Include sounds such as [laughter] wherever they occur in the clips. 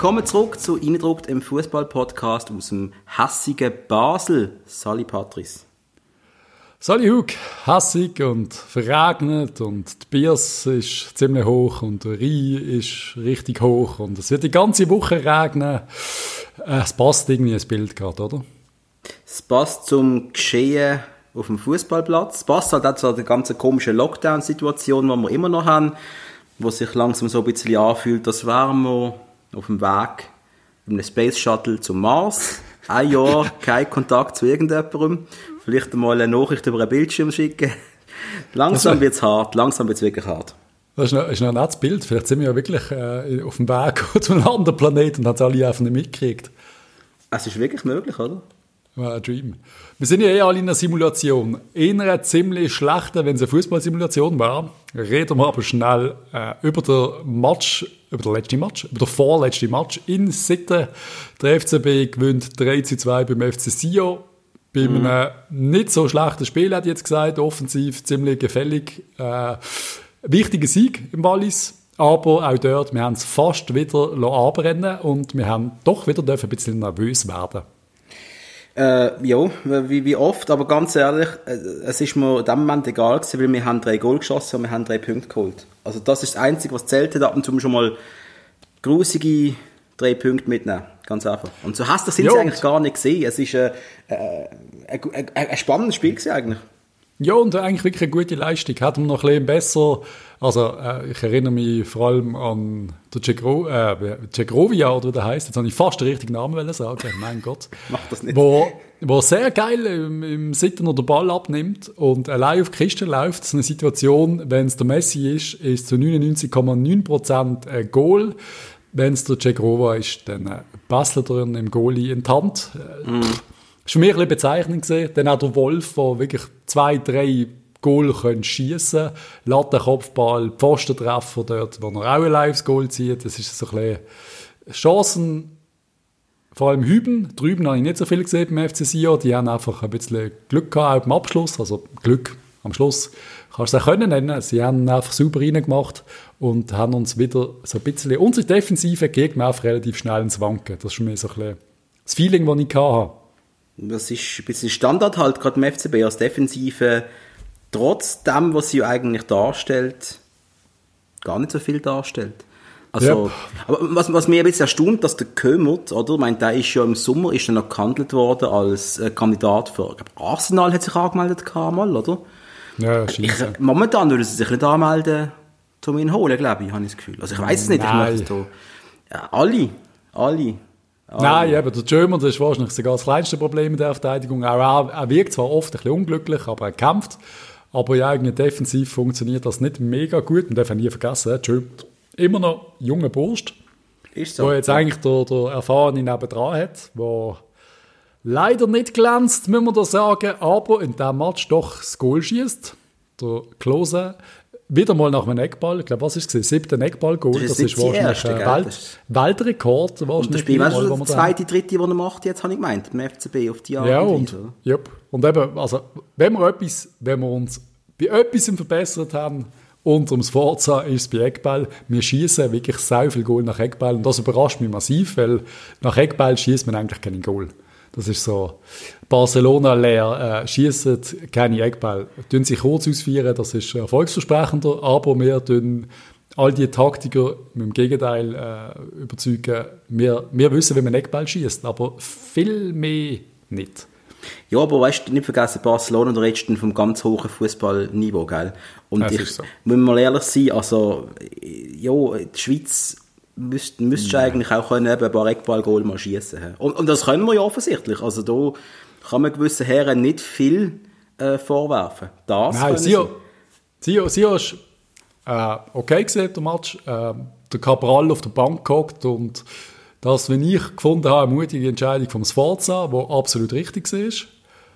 Willkommen zurück zu Eindruckt im Fußball-Podcast aus dem hässigen Basel. Sali Patrice. Sali Hug, hässig und verregnet und die Biers ist ziemlich hoch und der Rhein ist richtig hoch und es wird die ganze Woche regnen. Äh, es passt irgendwie ins Bild gerade, oder? Es passt zum Geschehen auf dem Fußballplatz. Es passt halt auch zu der ganzen komischen Lockdown-Situation, die wir immer noch haben, wo sich langsam so ein bisschen anfühlt, als wären wir auf dem Weg mit einem Space Shuttle zum Mars. Ein Jahr [laughs] kein Kontakt zu irgendjemandem. Vielleicht einmal eine Nachricht über einen Bildschirm schicken. Langsam wird es hart, langsam wird es wirklich hart. Das ist ein, ist ein nettes Bild. Vielleicht sind wir ja wirklich äh, auf dem Weg [laughs] zu einem anderen Planeten und haben es alle einfach nicht mitgekriegt. Es ist wirklich möglich, oder? Ja, ein Dream. Wir sind ja eh alle in einer Simulation. In einer ziemlich schlechten, wenn es eine Fußballsimulation war. Reden wir aber schnell äh, über den Match, über den letzten Match, über den vorletzten Match in Sitten. Der FCB gewinnt 3 zu 2 beim FC Sio. Bei mhm. einem nicht so schlechten Spiel, hat jetzt gesagt, offensiv ziemlich gefällig. Äh, wichtiger Sieg im Wallis. Aber auch dort, wir haben es fast wieder anbrennen und wir haben doch wieder ein bisschen nervös werden äh, ja, wie, wie oft, aber ganz ehrlich, äh, es ist mir in dem Moment egal gewesen, weil wir haben drei Goal geschossen und wir haben drei Punkte geholt. Also das ist das Einzige, was zählt hat, ab und zu schon mal grusige drei Punkte mitnehmen. Ganz einfach. Und so hast du sind sie eigentlich gar nicht gesehen. Es ist äh, äh, ein, ein, ein spannendes Spiel gewesen eigentlich. Ja, und eigentlich wirklich eine gute Leistung. Hätten wir noch ein bisschen besser, also äh, ich erinnere mich vor allem an den Cegro, äh, Cegrovia, oder wie der heißt. Jetzt habe ich fast den richtigen Namen sagen, [laughs] mein Gott. Mach das nicht. Wo, wo sehr geil im, im Sitten oder Ball abnimmt und allein auf die Kiste läuft. Das ist eine Situation, wenn es der Messi ist, ist zu 99,9% ein Goal. Wenn es der Cegrova ist, dann äh, Basler drin im Goalie in die Hand. Mm ist für mich ein bisschen bezeichnend gesehen. Dann auch der Wolf, der wirklich zwei, drei Goal können schießen, Lattenkopfball, Pfostentreffer dort, wo er auch ein lives Goal zieht. Das ist so ein bisschen Chancen, vor allem Hüben. Drüben habe ich nicht so viel gesehen beim FC Sion. Die haben einfach ein bisschen Glück gehabt auch beim Abschluss. Also Glück am Schluss kannst du es auch können nennen. Sie haben einfach super reingemacht und haben uns wieder so ein bisschen unsere Defensive gegen einfach relativ schnell ins Wanken. Das ist für mich so ein bisschen das Feeling, das ich hatte das ist ein bisschen Standard halt, gerade im FCB als Defensive, trotz dem, was sie eigentlich darstellt, gar nicht so viel darstellt. Also, yep. aber was, was mir ein bisschen erstaunt, dass der Kömert, oder? Ich meine, der ist ja im Sommer ist noch gehandelt worden als äh, Kandidat für, ich glaube, Arsenal hat sich angemeldet mal, oder? Ja, ich, Momentan würden sie sich nicht anmelden, um ihn holen, glaube ich, habe ich das Gefühl. Also ich weiß es nicht, Nein. ich möchte ja, alle, alle. Oh. Nein, eben, der German, das ist wahrscheinlich sogar das kleinste Problem in der Verteidigung. Auch er, er wirkt zwar oft ein bisschen unglücklich, aber er kämpft. Aber ja, irgendwie defensiv funktioniert das nicht mega gut. Man darf nie vergessen, German immer noch junger Burst. Ist so. Der jetzt eigentlich der, der Erfahrene nebendran hat, der leider nicht glänzt, muss man da sagen, aber in diesem Match doch das Goal schießt. Der Klose wieder mal nach einem Eckball. Ich glaube, was ist es? Siebter Eckball-Goal. Das, das, ist wahrscheinlich ein Welt, Weltrekord. Und das Spiel, weißt du, der zweite, dritte, den er macht, jetzt habe ich gemeint, im FCB auf die Art Ja, und, und, yep. und eben, also, wenn wir etwas, wenn wir uns bei etwas verbessert haben, unter dem Sforza ist es bei Eckball. Wir schießen wirklich sehr viel Goal nach Eckball und das überrascht mich massiv, weil nach Eckball schießt man eigentlich keinen Goal. Das ist so, Barcelona leer, äh, schießen keine Eckball, tun sich kurz ausführen, das ist erfolgsversprechender, aber wir tun all die Taktiker mit dem Gegenteil äh, überzeugen, wir, wir wissen, wie man Eckball schießt, aber viel mehr nicht. Ja, aber weißt du, nicht vergessen, Barcelona, da redest du vom ganz hohen Fußballniveau, gell? Und das ich, so. muss mal ehrlich sein, also, ja, die Schweiz müsst, müsstest du eigentlich auch können, eben ein paar Eckballgoal mal schießen. Und, und das können wir ja offensichtlich. Also da kann man gewissen Herren nicht viel äh, vorwerfen. Das Nein, Sio, Sio, Sio ist äh, okay gesehen, der Match. Äh, der Cabral auf der Bank gehockt und das, wenn ich gefunden habe, eine mutige Entscheidung vom Sforza, die absolut richtig war.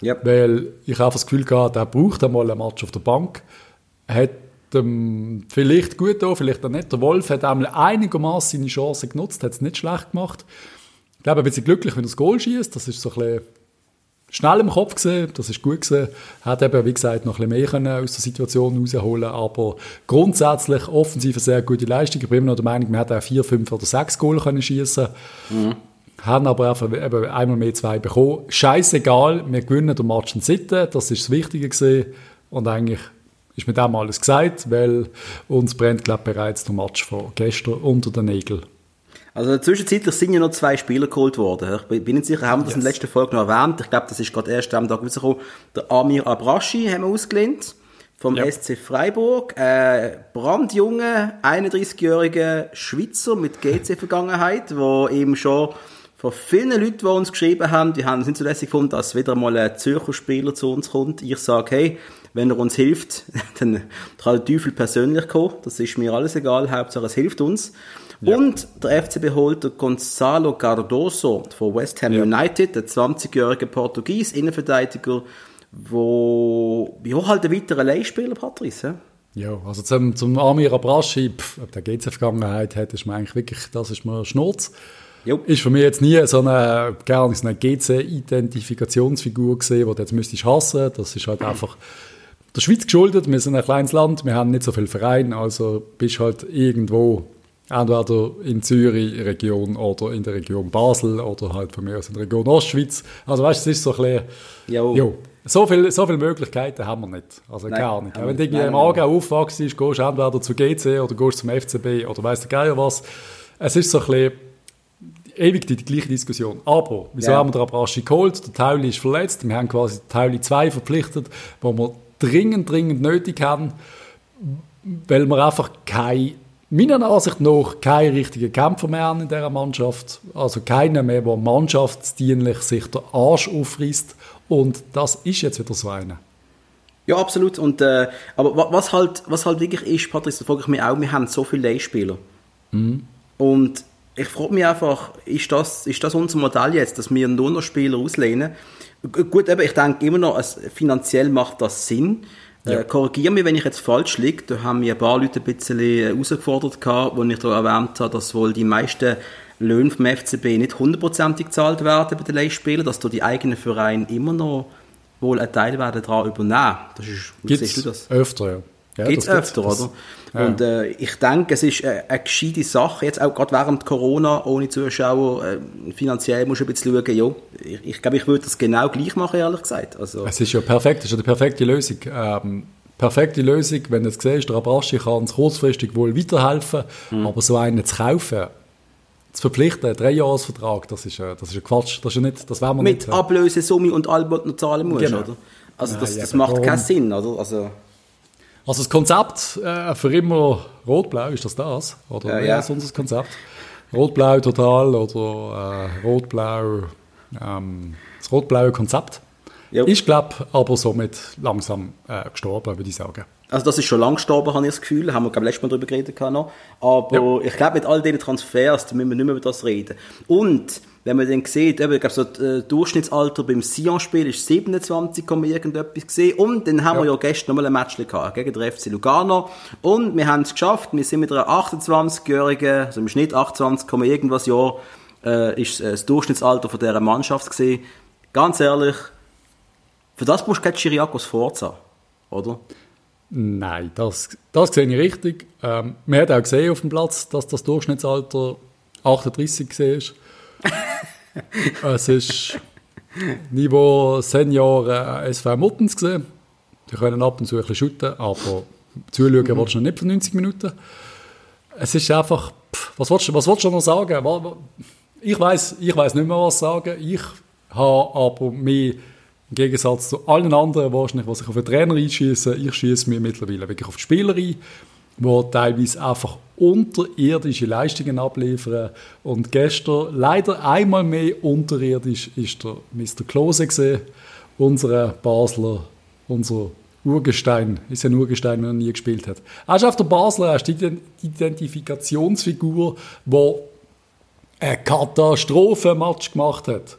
Yep. Weil ich einfach das Gefühl hatte, der braucht einmal einen Match auf der Bank. Hat ähm, vielleicht gut da, vielleicht auch nicht. Der Wolf hat einmal einigermaßen seine Chance genutzt, hat es nicht schlecht gemacht. Ich glaube, ein bisschen glücklich, wenn er das Goal schießt. Das ist so ein bisschen schnell im Kopf gesehen, das ist gut gesehen. Hat eben, wie gesagt, noch ein bisschen mehr können aus der Situation rausholen aber grundsätzlich offensiv eine sehr gute Leistung. Ich bin immer noch der Meinung, wir hätten auch vier, fünf oder sechs Goal können schiessen. Mhm. Haben aber einfach eben einmal mehr zwei bekommen. Scheißegal, wir gewinnen den Match in Sitten, das ist das Wichtige gesehen. Und eigentlich ist mir dem alles gesagt, weil uns brennt, glaube ich, bereits der Match von gestern unter den Nägeln. Also zwischenzeitlich sind ja noch zwei Spieler geholt worden. Ich bin nicht sicher, haben wir das yes. in der letzten Folge noch erwähnt. Ich glaube, das ist gerade erst am Tag rausgekommen. Der Amir Abrashi haben wir ausgelehnt. Vom ja. SC Freiburg. Äh, brandjunge, 31-jährige Schweizer mit GC-Vergangenheit, [laughs] wo eben schon von vielen Leuten, die uns geschrieben haben, die haben es nicht so lässig gefunden, dass wieder mal ein Zürcher Spieler zu uns kommt. Ich sage, hey, wenn er uns hilft, [laughs] dann kann der Teufel persönlich kommen. Das ist mir alles egal, Hauptsache es hilft uns. Ja. Und der FCB holt Gonzalo Cardoso von West Ham ja. United, der 20-jährige Portugies, Innenverteidiger, wo, ja, halt ein weiterer Leihspieler, Patrice. Ja, also zum, zum Amir Abrashi, pff, ob der GC-Vergangenheit hat, ist mir eigentlich wirklich, das ist mir Schnurz. Jo. Ist für mich jetzt nie so eine, gerne so eine GC-Identifikationsfigur gesehen, die du jetzt müsstest hassen. Das ist halt einfach der Schweiz geschuldet. Wir sind ein kleines Land, wir haben nicht so viele Vereine, also bist halt irgendwo Entweder in Zürich Region oder in der Region Basel oder halt von mir aus in der Region Ostschweiz. Also weißt du, es ist so ein bisschen, jo. Jo, so viele so viel Möglichkeiten haben wir nicht. Also nein, gar nicht. Wenn du irgendwie im Aargau aufwachst, gehst du entweder zu GC oder gehst zum FCB oder weißt du Geier was. Es ist so ein bisschen ewig die, die gleiche Diskussion. Aber, wieso ja. haben wir den Abraschi geholt? Der Tauli ist verletzt. Wir haben quasi Tauli 2 verpflichtet, wo wir dringend, dringend nötig haben, weil wir einfach keine meiner Ansicht nach kein richtiger Kämpfer mehr in dieser Mannschaft. Also keiner mehr, der mannschaftsdienlich sich den Arsch aufreißt. Und das ist jetzt wieder so einer. Ja, absolut. Und, äh, aber was halt, was halt wirklich ist, Patrick, da frage ich mich auch, wir haben so viele Leihspieler. Mhm. Und ich frage mich einfach, ist das, ist das unser Modell jetzt, dass wir nur noch Spieler auslehnen? Gut, eben, ich denke immer noch, finanziell macht das Sinn. Ja. Äh, Korrigiere mich, wenn ich jetzt falsch liege. Da haben mir ein paar Leute ein bisschen äh, herausgefordert, gehabt, wo ich da erwähnt habe, dass wohl die meisten Löhne vom FCB nicht hundertprozentig gezahlt werden bei den Leihspielern, dass da die eigenen Vereine immer noch wohl einen Teil werden daran übernehmen. Das ist, wie Gibt's siehst du das? öfter, ja. Ja, Gibt es öfter, das, oder? Ja. Und äh, ich denke, es ist äh, eine gescheite Sache, jetzt auch gerade während Corona, ohne Zuschauer, äh, finanziell musst du ein bisschen schauen, ja, ich, ich glaube, ich würde das genau gleich machen, ehrlich gesagt. Also, es ist ja perfekt, es ist ja die perfekte Lösung. Ähm, perfekte Lösung, wenn du es siehst, der Abraschi kann uns kurzfristig wohl weiterhelfen, mhm. aber so einen zu kaufen, zu verpflichten, ein Dreijahresvertrag, das ist, äh, das ist ein Quatsch, das ist ja nicht, das werden wir Mit nicht. Mit Ablösesumme und allem, was du zahlen musst, genau. oder? Also das, ja, das macht keinen Sinn, oder? Also, also das Konzept äh, für immer Rot-Blau, ist das das? Oder ja, ja. ist unser Konzept? Rot-Blau total oder äh, Rot-Blau, ähm, das rot-blaue Konzept. Jo. Ist, glaube aber somit langsam äh, gestorben, würde ich sagen. Also das ist schon lang gestorben, habe ich das Gefühl. Haben wir, glaube letztes Mal darüber geredet. Noch. Aber ja. ich glaube, mit all diesen Transfers müssen wir nicht mehr über das reden. Und wenn man dann sieht, eben, ich glaube, so das äh, Durchschnittsalter beim Sion-Spiel ist 27, irgendetwas gesehen. Und dann haben ja. wir ja gestern nochmal ein Match gehabt gegen den FC Lugano. Und wir haben es geschafft. Wir sind mit einer 28-jährigen, also im Schnitt 28, irgendwas Jahr, äh, ist äh, das Durchschnittsalter von dieser Mannschaft gesehen. Ganz ehrlich, für das brauchst du kein Chiriakos Forza, oder? Nein, das, das sehe ich richtig. Ähm, man hat auch gesehen auf dem Platz, dass das Durchschnittsalter 38 ist. [laughs] es ist Niveau Senior äh, SV Muttens gesehen. Die können ab und zu ein bisschen shooten, aber zuschauen mhm. willst du noch nicht für 90 Minuten. Es ist einfach, pff, was willst, was willst du noch sagen? Ich weiß ich weiss nicht mehr, was sagen. Ich habe aber mich im Gegensatz zu allen anderen wahrscheinlich, die sich auf den Trainer einschießen, ich schieße mir mittlerweile wirklich auf die Spieler ein, die teilweise einfach unterirdische Leistungen abliefern. Und gestern leider einmal mehr unterirdisch ist der Mr. Klose gesehen, unser Basler, unser Urgestein, ist ein Urgestein, wenn er nie gespielt hat. Er ist auf der Basler, er ist die Identifikationsfigur, die einen Katastrophenmatch gemacht hat.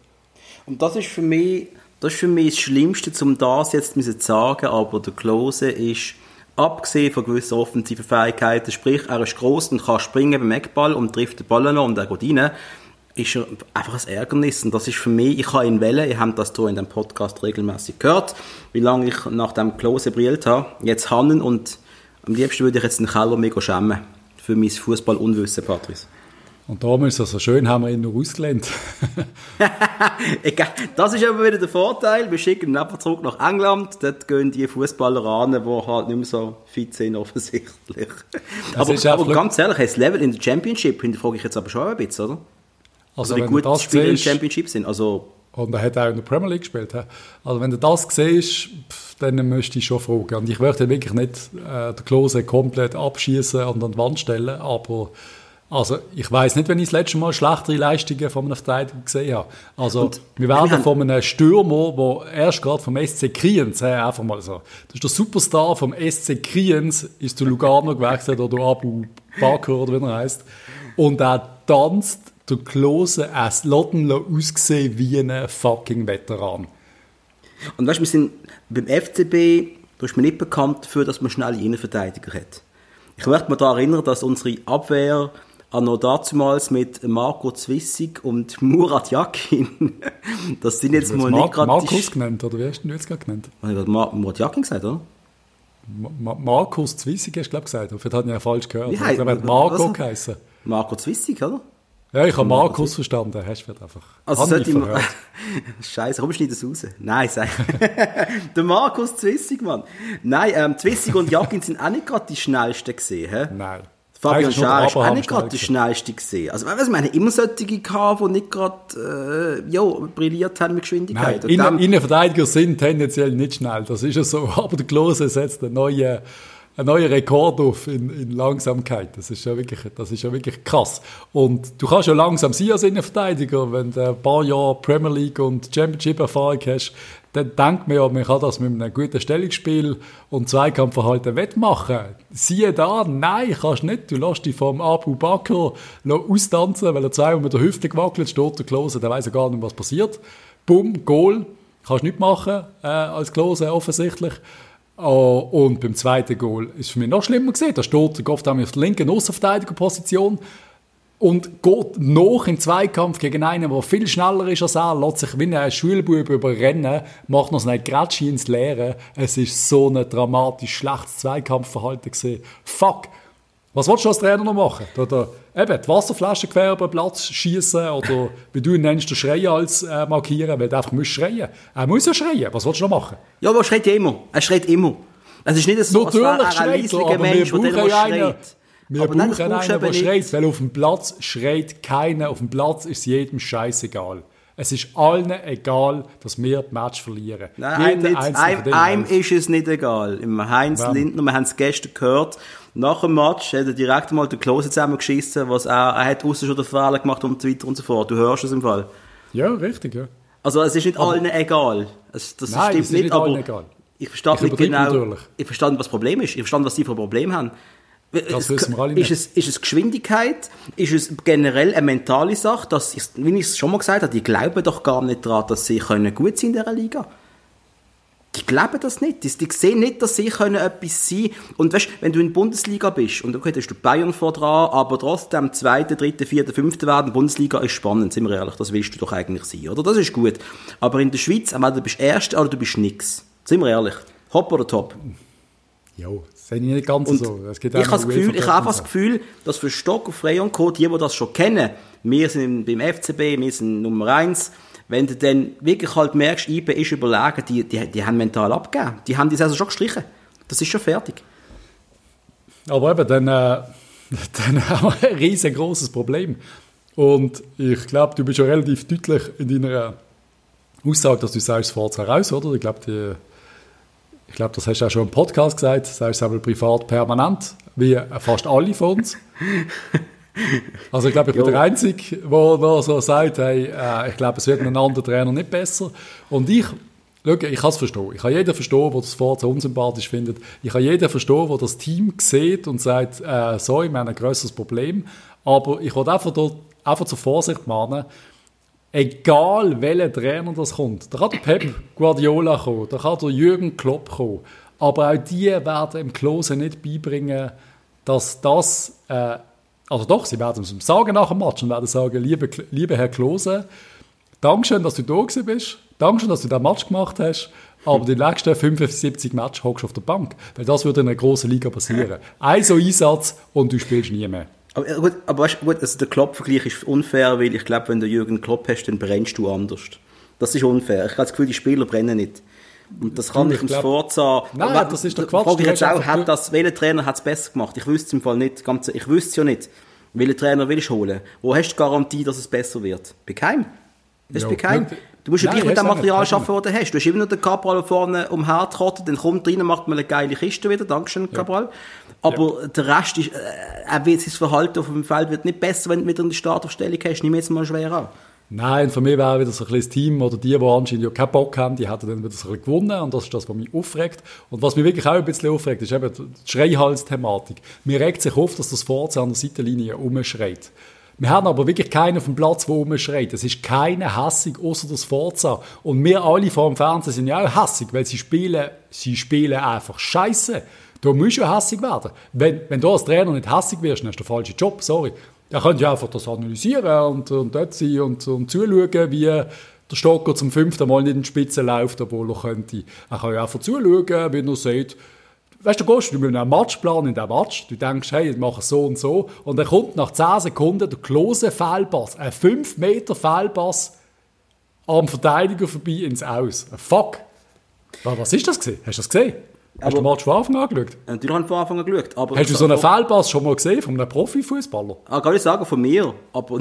Und das ist für mich das ist für mich das Schlimmste, um das jetzt zu sagen, aber der Klose ist, abgesehen von gewissen offensiven Fähigkeiten, sprich, er ist gross und kann springen beim Eckball und trifft den Ball noch und er geht rein. ist er einfach ein Ärgernis. Und das ist für mich, ich habe ihn wählen, ihr habt das hier in dem Podcast regelmäßig gehört, wie lange ich nach dem Klose brillt habe. Jetzt Hannen und am liebsten würde ich jetzt den Keller mega schämen. Für mein Fußball-Unwissen, Patrice. Und darum ist es so schön, haben wir ihn noch ausgelehnt. [laughs] das ist aber wieder der Vorteil. Wir schicken ihn einfach zurück nach England. Dort gehen die Fußballer an, die halt nicht mehr so fit sind, offensichtlich. aber, aber ganz ehrlich, das Level in der Championship hinterfrage ich jetzt aber schon ein bisschen, oder? Also, also wie gut die Spieler im Championship sind. Also, und er hat auch in der Premier League gespielt. Also wenn du das siehst, dann müsste ich schon fragen. Und ich möchte wirklich nicht äh, den Klose komplett abschießen und an die Wand stellen, aber also ich weiß nicht, wenn ich das letzte Mal schlechtere Leistungen von einem Verteidiger gesehen habe. Also und wir werden von einem Stürmer, der erst gerade vom SC Kriens, hey, einfach mal so, das ist der Superstar vom SC Kriens, ist zu Lugano gewechselt oder Abu Bakr oder wie er heißt. Und er tanzt der Klose es Lotten ausgesehen wie ein fucking Veteran. Und weißt du, wir sind beim FCB, da ist man nicht bekannt dafür, dass man schnelle Innenverteidiger hat. Ich möchte mich daran erinnern, dass unsere Abwehr noch damals mit Marco Zwissig und [laughs] Murat Yakin, das sind jetzt mal nicht gerade... Markus genannt, oder wie hast du jetzt gerade genannt? Ich habe Murat Yakin gesagt, oder? Ma Markus Zwissig hast du, glaube ich, gesagt. Vielleicht hat ich ja falsch gehört. Wie heißt, also, Marco geheißen. Marco Zwissig, oder? Ja, ich habe Markus verstanden. Hast du einfach. Also sollte ich mal. [laughs] Scheiße, komm, schneid das raus. Nein, sag. [laughs] der Markus Zwissig, Mann. Nein, ähm, Zwissig und Jakin sind auch nicht gerade die schnellsten gesehen? Nein. Fabian Schär ist auch nicht gerade die schnellste gesehen. Also, weißt du, meine, immer solche gehabt, die nicht gerade, äh, ja, brilliert haben mit Geschwindigkeit. Nein, Innen Innenverteidiger sind tendenziell nicht schnell. Das ist ja so. [laughs] Aber der Klose setzt einen neuen, einen neuen Rekord auf in, in Langsamkeit. Das ist, ja wirklich, das ist ja wirklich krass. Und du kannst ja langsam sein als Innenverteidiger, wenn du ein paar Jahre Premier League und Championship-Erfahrung hast, dann denkt man ja, man kann das mit einem guten Stellungsspiel und Zweikampfverhalten wettmachen. Siehe da, nein, kannst nicht. Du lässt dich vom Abu Bakr austanzen, weil er zweimal mit der Hüfte gewackelt steht, der Klose, der weiß ja gar nicht, was passiert. Bumm, Goal. Kannst nicht machen, äh, als Klose offensichtlich. Oh, und beim zweiten Goal ist es für mich noch schlimmer gesehen. Da steht der Goff auf der linken Außenverteidigerposition und geht noch im Zweikampf gegen einen, der viel schneller ist als er, lässt sich wie ein Schulbub überrennen, macht noch seine Grätsche ins Leere. Es ist so ein dramatisch schlechtes Zweikampfverhalten gesehen. Fuck! Was willst du als Trainer noch machen? Oder eben die Wasserflasche quer über den Platz schießen oder [laughs] wie du ihn nennst, den Schreien als äh, markieren, weil du einfach musst schreien. Er muss ja schreien. Was willst du noch machen? Ja, aber er schreit immer. Er schreit immer. Es ist nicht so, Natürlich als wäre er ein leislicher Mensch, der immer schreit. Wir aber brauchen einen, der schreit, weil auf dem Platz schreit keiner. Auf dem Platz ist jedem scheißegal. Es ist allen egal, dass wir das Match verlieren. Nein, einem, einem, einem ist es nicht egal. Im Heinz ja. Lindner, wir haben es gestern gehört, nach dem Match hat er direkt mal den Klose zusammengeschissen, was er, er hat außen schon den Fehler gemacht und so weiter und so fort. Du hörst es im Fall. Ja, richtig, ja. Also es ist nicht aber, allen egal. Es, das nein, stimmt es ist nicht, nicht aber egal. ich verstehe nicht genau, natürlich. ich verstehe, was das Problem ist. Ich verstehe, was sie für Probleme haben. Das wissen wir alle nicht. Ist es, ist es Geschwindigkeit? Ist es generell eine mentale Sache? Dass ich, wie ich es schon mal gesagt habe, die glauben doch gar nicht daran, dass sie können gut sind in dieser Liga. Die glauben das nicht. Die, sehen nicht, dass sie können etwas sein Und weißt, wenn du in der Bundesliga bist, und okay, da hast du Bayern vor dran, aber trotzdem zweite, dritte, vierte, fünfte werden, Bundesliga ist spannend, sind wir ehrlich, das willst du doch eigentlich sein, oder? Das ist gut. Aber in der Schweiz, entweder du bist Erster oder du bist nix. Sind wir ehrlich. Hopp oder top? Jo, sehe ich nicht ganz und so. ich habe das Gefühl, ich habe das Gefühl, dass für Stock und Frey und Co., die, die das schon kennen, wir sind beim FCB, wir sind Nummer eins, wenn du dann wirklich halt merkst, IB ist überlegen, die, die, die haben mental abgegeben. Die haben die Saison schon gestrichen. Das ist schon fertig. Aber eben, dann, äh, [laughs] dann haben wir ein riesengroßes Problem. Und ich glaube, du bist schon relativ deutlich in deiner Aussage, dass du sagst, fahrt heraus, oder? Ich glaube, die ich glaube, das hast du auch schon im Podcast gesagt, das heißt aber privat permanent, wie fast alle von uns. Also ich glaube, ich bin jo. der Einzige, der noch so sagt, hey, äh, ich glaube, es wird einem anderen Trainer nicht besser. Und ich, schau, ich kann es verstehen. Ich kann jeden verstehen, der das Forza unsympathisch findet. Ich kann jeden verstehen, der das Team sieht und sagt, äh, so, ich habe ein grösseres Problem. Aber ich wollte einfach, dort, einfach zur Vorsicht mahnen, egal welcher Trainer das kommt, da kann der Pep Guardiola kommen, da kann der Jürgen Klopp kommen, aber auch die werden im Klose nicht beibringen, dass das äh, Also doch, sie werden es sagen nach dem Match und werden sagen, liebe, liebe Herr Klose, Dankeschön, dass du da bist. Dankeschön, dass du den Match gemacht hast. Aber die nächsten 75 Matches hockst du auf der Bank. Weil das würde in einer großen Liga passieren. Ein so Einsatz und du spielst nie mehr. Aber, gut, aber weißt, gut, also der Klopp-Vergleich ist unfair, weil ich glaube, wenn du Jürgen Klopp hast, dann brennst du anders. Das ist unfair. Ich habe das Gefühl, die Spieler brennen nicht. Und das kann du, ich im Forza. Nein, das ist der Quatsch. Frage ich jetzt auch, hat das, welcher Trainer hat es besser gemacht? Ich wüsste es im Fall nicht. Ganz, ich wüsste es ja nicht. Welchen Trainer willst du holen? Wo hast du die Garantie, dass es besser wird? Bei keinem. Das ist bei keinem. Du musst ja gleich mit dem Material arbeiten, das du hast. Du hast immer noch den Cabral vorne umhertrotten, dann kommt rein, macht mal eine geile Kiste wieder. Dankeschön, Cabral. Aber ja. der Rest ist, äh, er wird sein Verhalten auf dem Feld wird nicht besser, wenn du wieder eine Startaufstellung hast. Nimm jetzt mal schwer an. Nein, für mich wäre wieder so ein kleines Team oder die, die anscheinend ja keinen Bock haben, die hätten dann wieder so ein bisschen gewonnen und das ist das, was mich aufregt. Und was mich wirklich auch ein bisschen aufregt, ist eben die Schreihals-Thematik. Mir regt sich auf, dass das Forza an der Seitenlinie umschreit. Wir haben aber wirklich keinen auf dem Platz, der rumschreit. Es ist keiner hassig, außer das Forza. Und wir alle vor dem Fernsehen sind ja auch hassig, weil sie spielen, sie spielen einfach Scheiße. Da musst du ja hassig werden. Wenn, wenn du als Trainer nicht hassig wirst, dann hast du den falschen Job, sorry. Dann könnt ihr einfach das analysieren und, und dort sein und, und zuschauen, wie der Stocker zum fünften Mal nicht in die Spitze läuft, obwohl er könnte. Er kann ja einfach zuschauen, wie er sagt, weißt du, du gehst mit einem Matchplan in den Match, du denkst, hey, ich mache so und so, und dann kommt nach 10 Sekunden der klose Fehlpass, ein 5 Meter Fehlpass am Verteidiger vorbei ins Aus. Fuck. Was ist das gesehen? Hast du das gesehen? Hast du den Match von Anfang an geschaut? Natürlich habe ich von Anfang an geschaut. Aber Hast du so einen Fehlpass schon mal gesehen von einem Profifußballer? Ah, kann ich sagen, von mir. Aber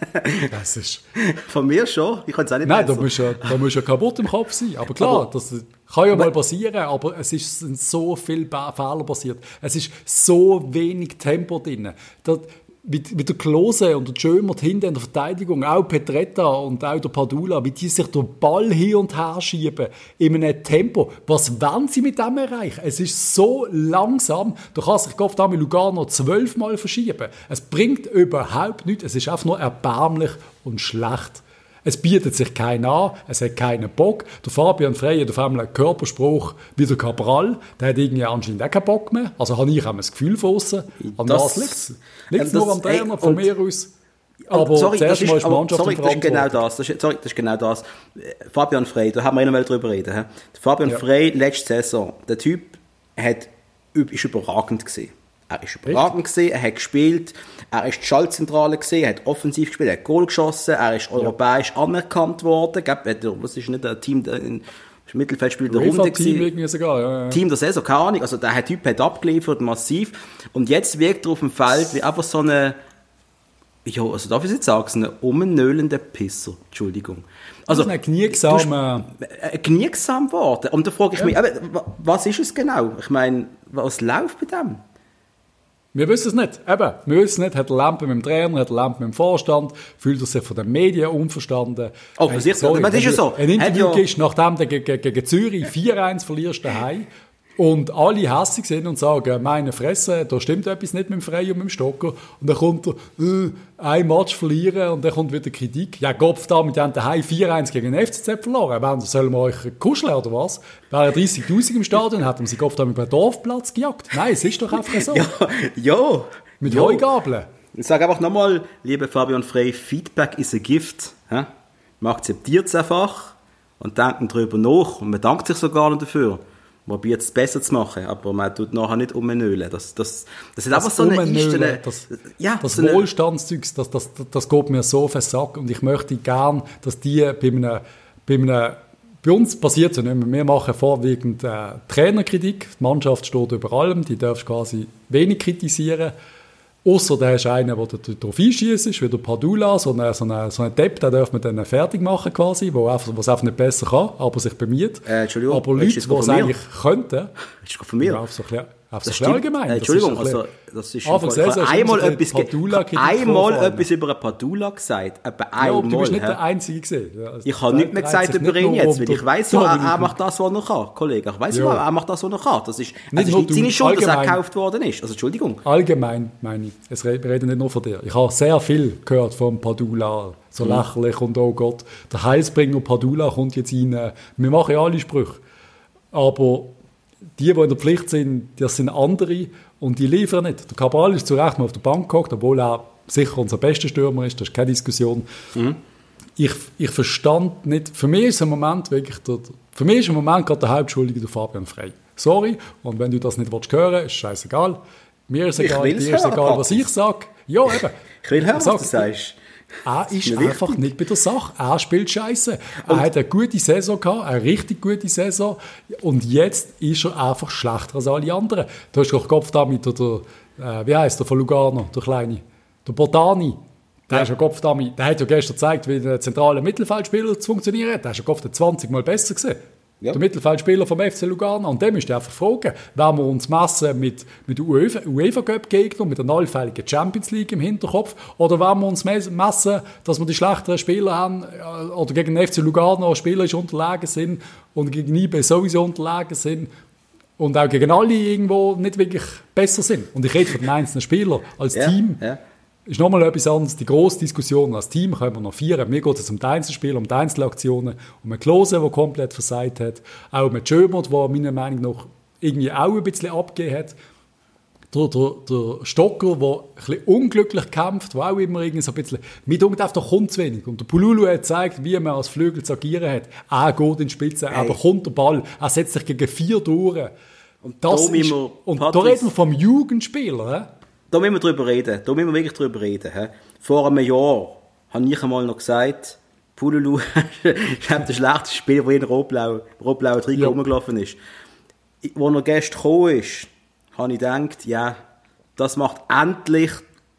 [laughs] das ist... Von mir schon. Ich kann es auch nicht Nein, da musst, ja, da musst ja kaputt im Kopf sein. Aber klar, aber, das kann ja mal passieren, aber es ist so viel Fehler passiert. Es ist so wenig Tempo drin. Das, mit, mit der Klose und der Schömert hinten in der Verteidigung, auch Petretta und auch der Padula, wie die sich den Ball hin und her schieben, in einem Tempo. Was wollen sie mit dem erreichen? Es ist so langsam, da kann sich Gott mit Lugano zwölfmal verschieben. Es bringt überhaupt nichts, es ist einfach nur erbärmlich und schlecht. Es bietet sich keiner an, es hat keinen Bock. Der Fabian Frey hat auf einmal einen Körperspruch wie der Cabral, der hat irgendwie anscheinend auch keinen Bock mehr. Also habe ich auch ein Gefühl von außen. An das, das liegt es. Nur am Trainer ey, von mir aus. Aber sorry, das ist, Mannschaft sorry, das ist genau das. das ist, sorry, das ist genau das. Fabian Frey, da haben wir immer drüber reden. He? Fabian ja. Frey, letzte Saison, der Typ hat, ist überragend gesehen. Er ist überragend gesehen, er hat gespielt, er ist die Schaltzentrale gesehen, er hat offensiv gespielt, er hat Goal geschossen, er ist europäisch ja. anerkannt worden. Was ist nicht ein Team, ein Mittelfeldspieler der Runde Team irgendwie sogar, ja, ja. Team der Saison, keine Ahnung. Also der Typ hat abgeliefert, massiv. Und jetzt wirkt er auf dem Feld wie einfach so eine, ja, also darf ich jetzt sagen, so ein umnöhlender Pisser. Entschuldigung. Also, ein genügsam, äh, genügsam worden. Und da frage ich ja. mich, was ist es genau? Ich meine, was läuft bei dem? Wir wissen es nicht. Eben, wir wissen es nicht. Hat er Lampe mit dem Trainer, hat er Lampe mit dem Vorstand, fühlt er sich von den Medien unverstanden. Oh, für sich so. Das ist ja so. Ein Interview gibst, nachdem du gegen, gegen Zürich 4-1 verlierst daheim und alle hässig sind und sagen, meine Fresse, da stimmt etwas nicht mit dem Frey und mit dem Stocker. Und dann kommt er, äh, ein Match verlieren und dann kommt wieder Kritik. Ja, Kopf da, mit dem daheim 4-1 gegen den FCZ verloren. Wenn, sollen wir euch kuscheln oder was? Wären 30'000 im Stadion, hätten wir sie Kopf da mit einem Dorfplatz gejagt. Nein, es ist doch einfach so. [laughs] ja, ja. Mit ja. Heugabeln. Ich sage einfach nochmal, liebe Fabian Frey, Feedback ist ein Gift. Man akzeptiert es einfach und denkt darüber nach und man dankt sich sogar dafür probiert es besser zu machen, aber man tut nachher nicht umnölen. Das, das, das ist einfach so eine Einstellung. Das, ja, das so Wohlstandszeug, das, das, das geht mir so auf den Sack und ich möchte gern, dass die bei einem, bei einem bei uns passiert es ja nicht mehr. Wir machen vorwiegend äh, Trainerkritik. Die Mannschaft steht über allem. Die darfst quasi wenig kritisieren. Außer der ist einer, der darauf einschießt, ist, wie der Padula, so ein so eine, so eine Depp, den darf man dann fertig machen quasi, wo einfach, was einfach nicht besser kann, aber sich bemüht. Äh, Entschuldigung, aber Leute, die es eigentlich könnten, ist von mir. Auf so ein auf das so allgemein. Äh, Entschuldigung, also das ist Anfang Fall, ich einmal etwas, einmal etwas über einen Padula gesagt. Etwa einmal. Ja, du bist nicht der Einzige gesehen. Also ich habe nicht mehr gesagt über ihn jetzt, weil ich weiss, er, er macht das, was er noch kann, Kollege. Ich weiss, ja. er macht das, was er noch kann. Das ist nicht, also nicht seine Schuld, dass er gekauft worden ist. Also Entschuldigung. Allgemein meine ich. Es reden nicht nur von dir. Ich habe sehr viel gehört vom Padula. So mhm. lächerlich und oh Gott, der Heilsbringer Padula kommt jetzt rein. Wir machen ja alle Sprüche. Aber die, die in der Pflicht sind, das sind andere. und die liefern nicht. Der Cabral ist zu Recht mal auf der Bank gehockt, obwohl er sicher unser bester Stürmer ist, das ist keine Diskussion. Mhm. Ich, ich verstand nicht, für mich ist ein Moment wirklich, der, für mich ist im Moment gerade der Hauptschuldige der Fabian Frey. Sorry, und wenn du das nicht willst hören, ist scheißegal. Mir ist egal, dir ist egal, was ich sage. Ja, eben. Ich will hören, was du sagst. Er ist, ist einfach wichtig. nicht bei der Sache. Er spielt Scheiße. Er hat eine gute Saison gehabt, eine richtig gute Saison. Und jetzt ist er einfach schlechter als alle anderen. Du hast doch Kopf damit, oder, äh, wie heißt der von Lugano, der Kleine? Der Botani. Der, ja. ist Kopf damit, der hat ja gestern gezeigt, wie ein zentraler Mittelfeldspieler zu funktionieren hat. Der ist ja Kopf 20 Mal besser gesehen. Ja. Der Mittelfeldspieler vom FC Lugano. Und dem müsst ihr einfach fragen, wenn wir uns messen mit, mit UEFA, UEFA Cup Gegnern, mit einer allfälligen Champions League im Hinterkopf, oder wenn wir uns messen, dass wir die schlechteren Spieler haben, äh, oder gegen den FC Lugano spielerisch unterlegen sind, und gegen IB sowieso unterlegen sind, und auch gegen alle irgendwo nicht wirklich besser sind. Und ich rede von den einzelnen Spielern als ja, Team. Ja ist nochmal etwas anderes. Die grosse Diskussion als Team können wir noch feiern. Mir geht es um die Einzelspiele, um die Einzelaktionen, um einen Klose, der komplett versagt hat, auch um einen Schömert, der meiner Meinung nach irgendwie auch ein bisschen abgegeben hat. Der, der, der Stocker, der ein bisschen unglücklich kämpft, der auch immer irgendwie so ein bisschen, mit einfach da kommt zu wenig. Und der Pululu hat gezeigt, wie man als Flügel zu agieren hat. Er geht in die Spitze, hey. aber kommt der Ball, er setzt sich gegen vier durch. Und, das da, ist, und da reden wir vom Jugendspieler da müssen wir drüber reden. Da müssen wir wirklich drüber reden. He? Vor einem Jahr habe ich einmal noch gesagt, Pululu [laughs] ist das schlechteste Spiel, das in Rot-Blau, Rot-Blau Trikot ja. rumgelaufen ist. Als er gestern gekommen ist, habe ich gedacht, ja, das macht endlich,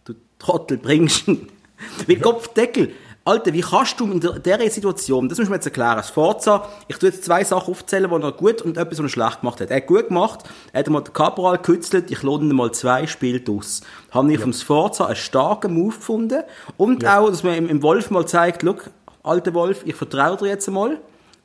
du Trottel bringst ihn. [laughs] Mit Kopfdeckel. Alter, wie kannst du in dieser Situation, das muss man jetzt erklären, das Forza, ich tue jetzt zwei Sachen aufzählen, die er gut und etwas, was er schlecht gemacht hat. Er hat gut gemacht, er hat mal den Cabral gekützelt, ich lohne mal zwei Spiele aus. Haben ich ja. vom Sforza einen starken Move gefunden und ja. auch, dass man im, Wolf mal zeigt, look, alter Wolf, ich vertraue dir jetzt mal,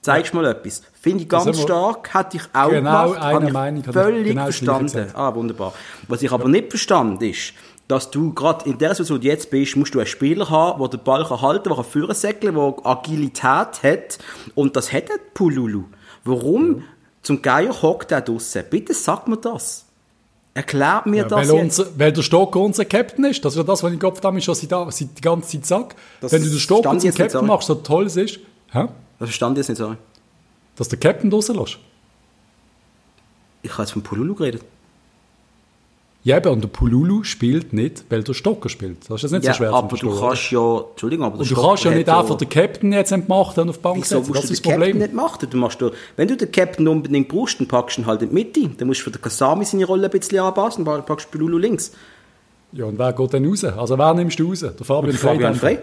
zeigst ja. mal etwas. Finde ich ganz stark, hätte ich auch genau gemacht, eine Meinung, völlig genau verstanden. Ah, wunderbar. Was ich aber nicht verstanden ist, dass du gerade in der Situation, wo du jetzt bist, musst du einen Spieler haben, der den Ball kann halten kann, der führen säckeln der Agilität hat. Und das hat Pululu. Warum ja. zum Geier hockt er draussen? Bitte sag mir das. Erklärt mir ja, das weil, unser, weil der Stocker unser Captain ist. Das ist ja das, was ich Kopf damit schon seit, seit die ganze Zeit sage. Wenn du den Stocker zum Captain machst, so toll es ist. Hä? Das verstand ich jetzt nicht, sorry. Dass der Captain draussen lässt. Ich habe jetzt von Pululu geredet. Ja, eben, und der Pululu spielt nicht, weil der Stocker spielt. Das ist jetzt nicht ja, so schwer aber du kannst ja, Entschuldigung, aber der Und du kannst ja nicht einfach den Captain jetzt entmachten und auf die Bank Wieso setzen. Das ist das Problem. Captain nicht machen? Du machst du, wenn du den Captain unbedingt brauchst, dann packst du ihn halt in die Mitte. Dann musst du für den Kasami seine Rolle ein bisschen anpassen, dann packst du Pululu links. Ja, und wer geht denn raus? Also wer nimmst du raus? Der Fabian, Frey. Fabian Frey.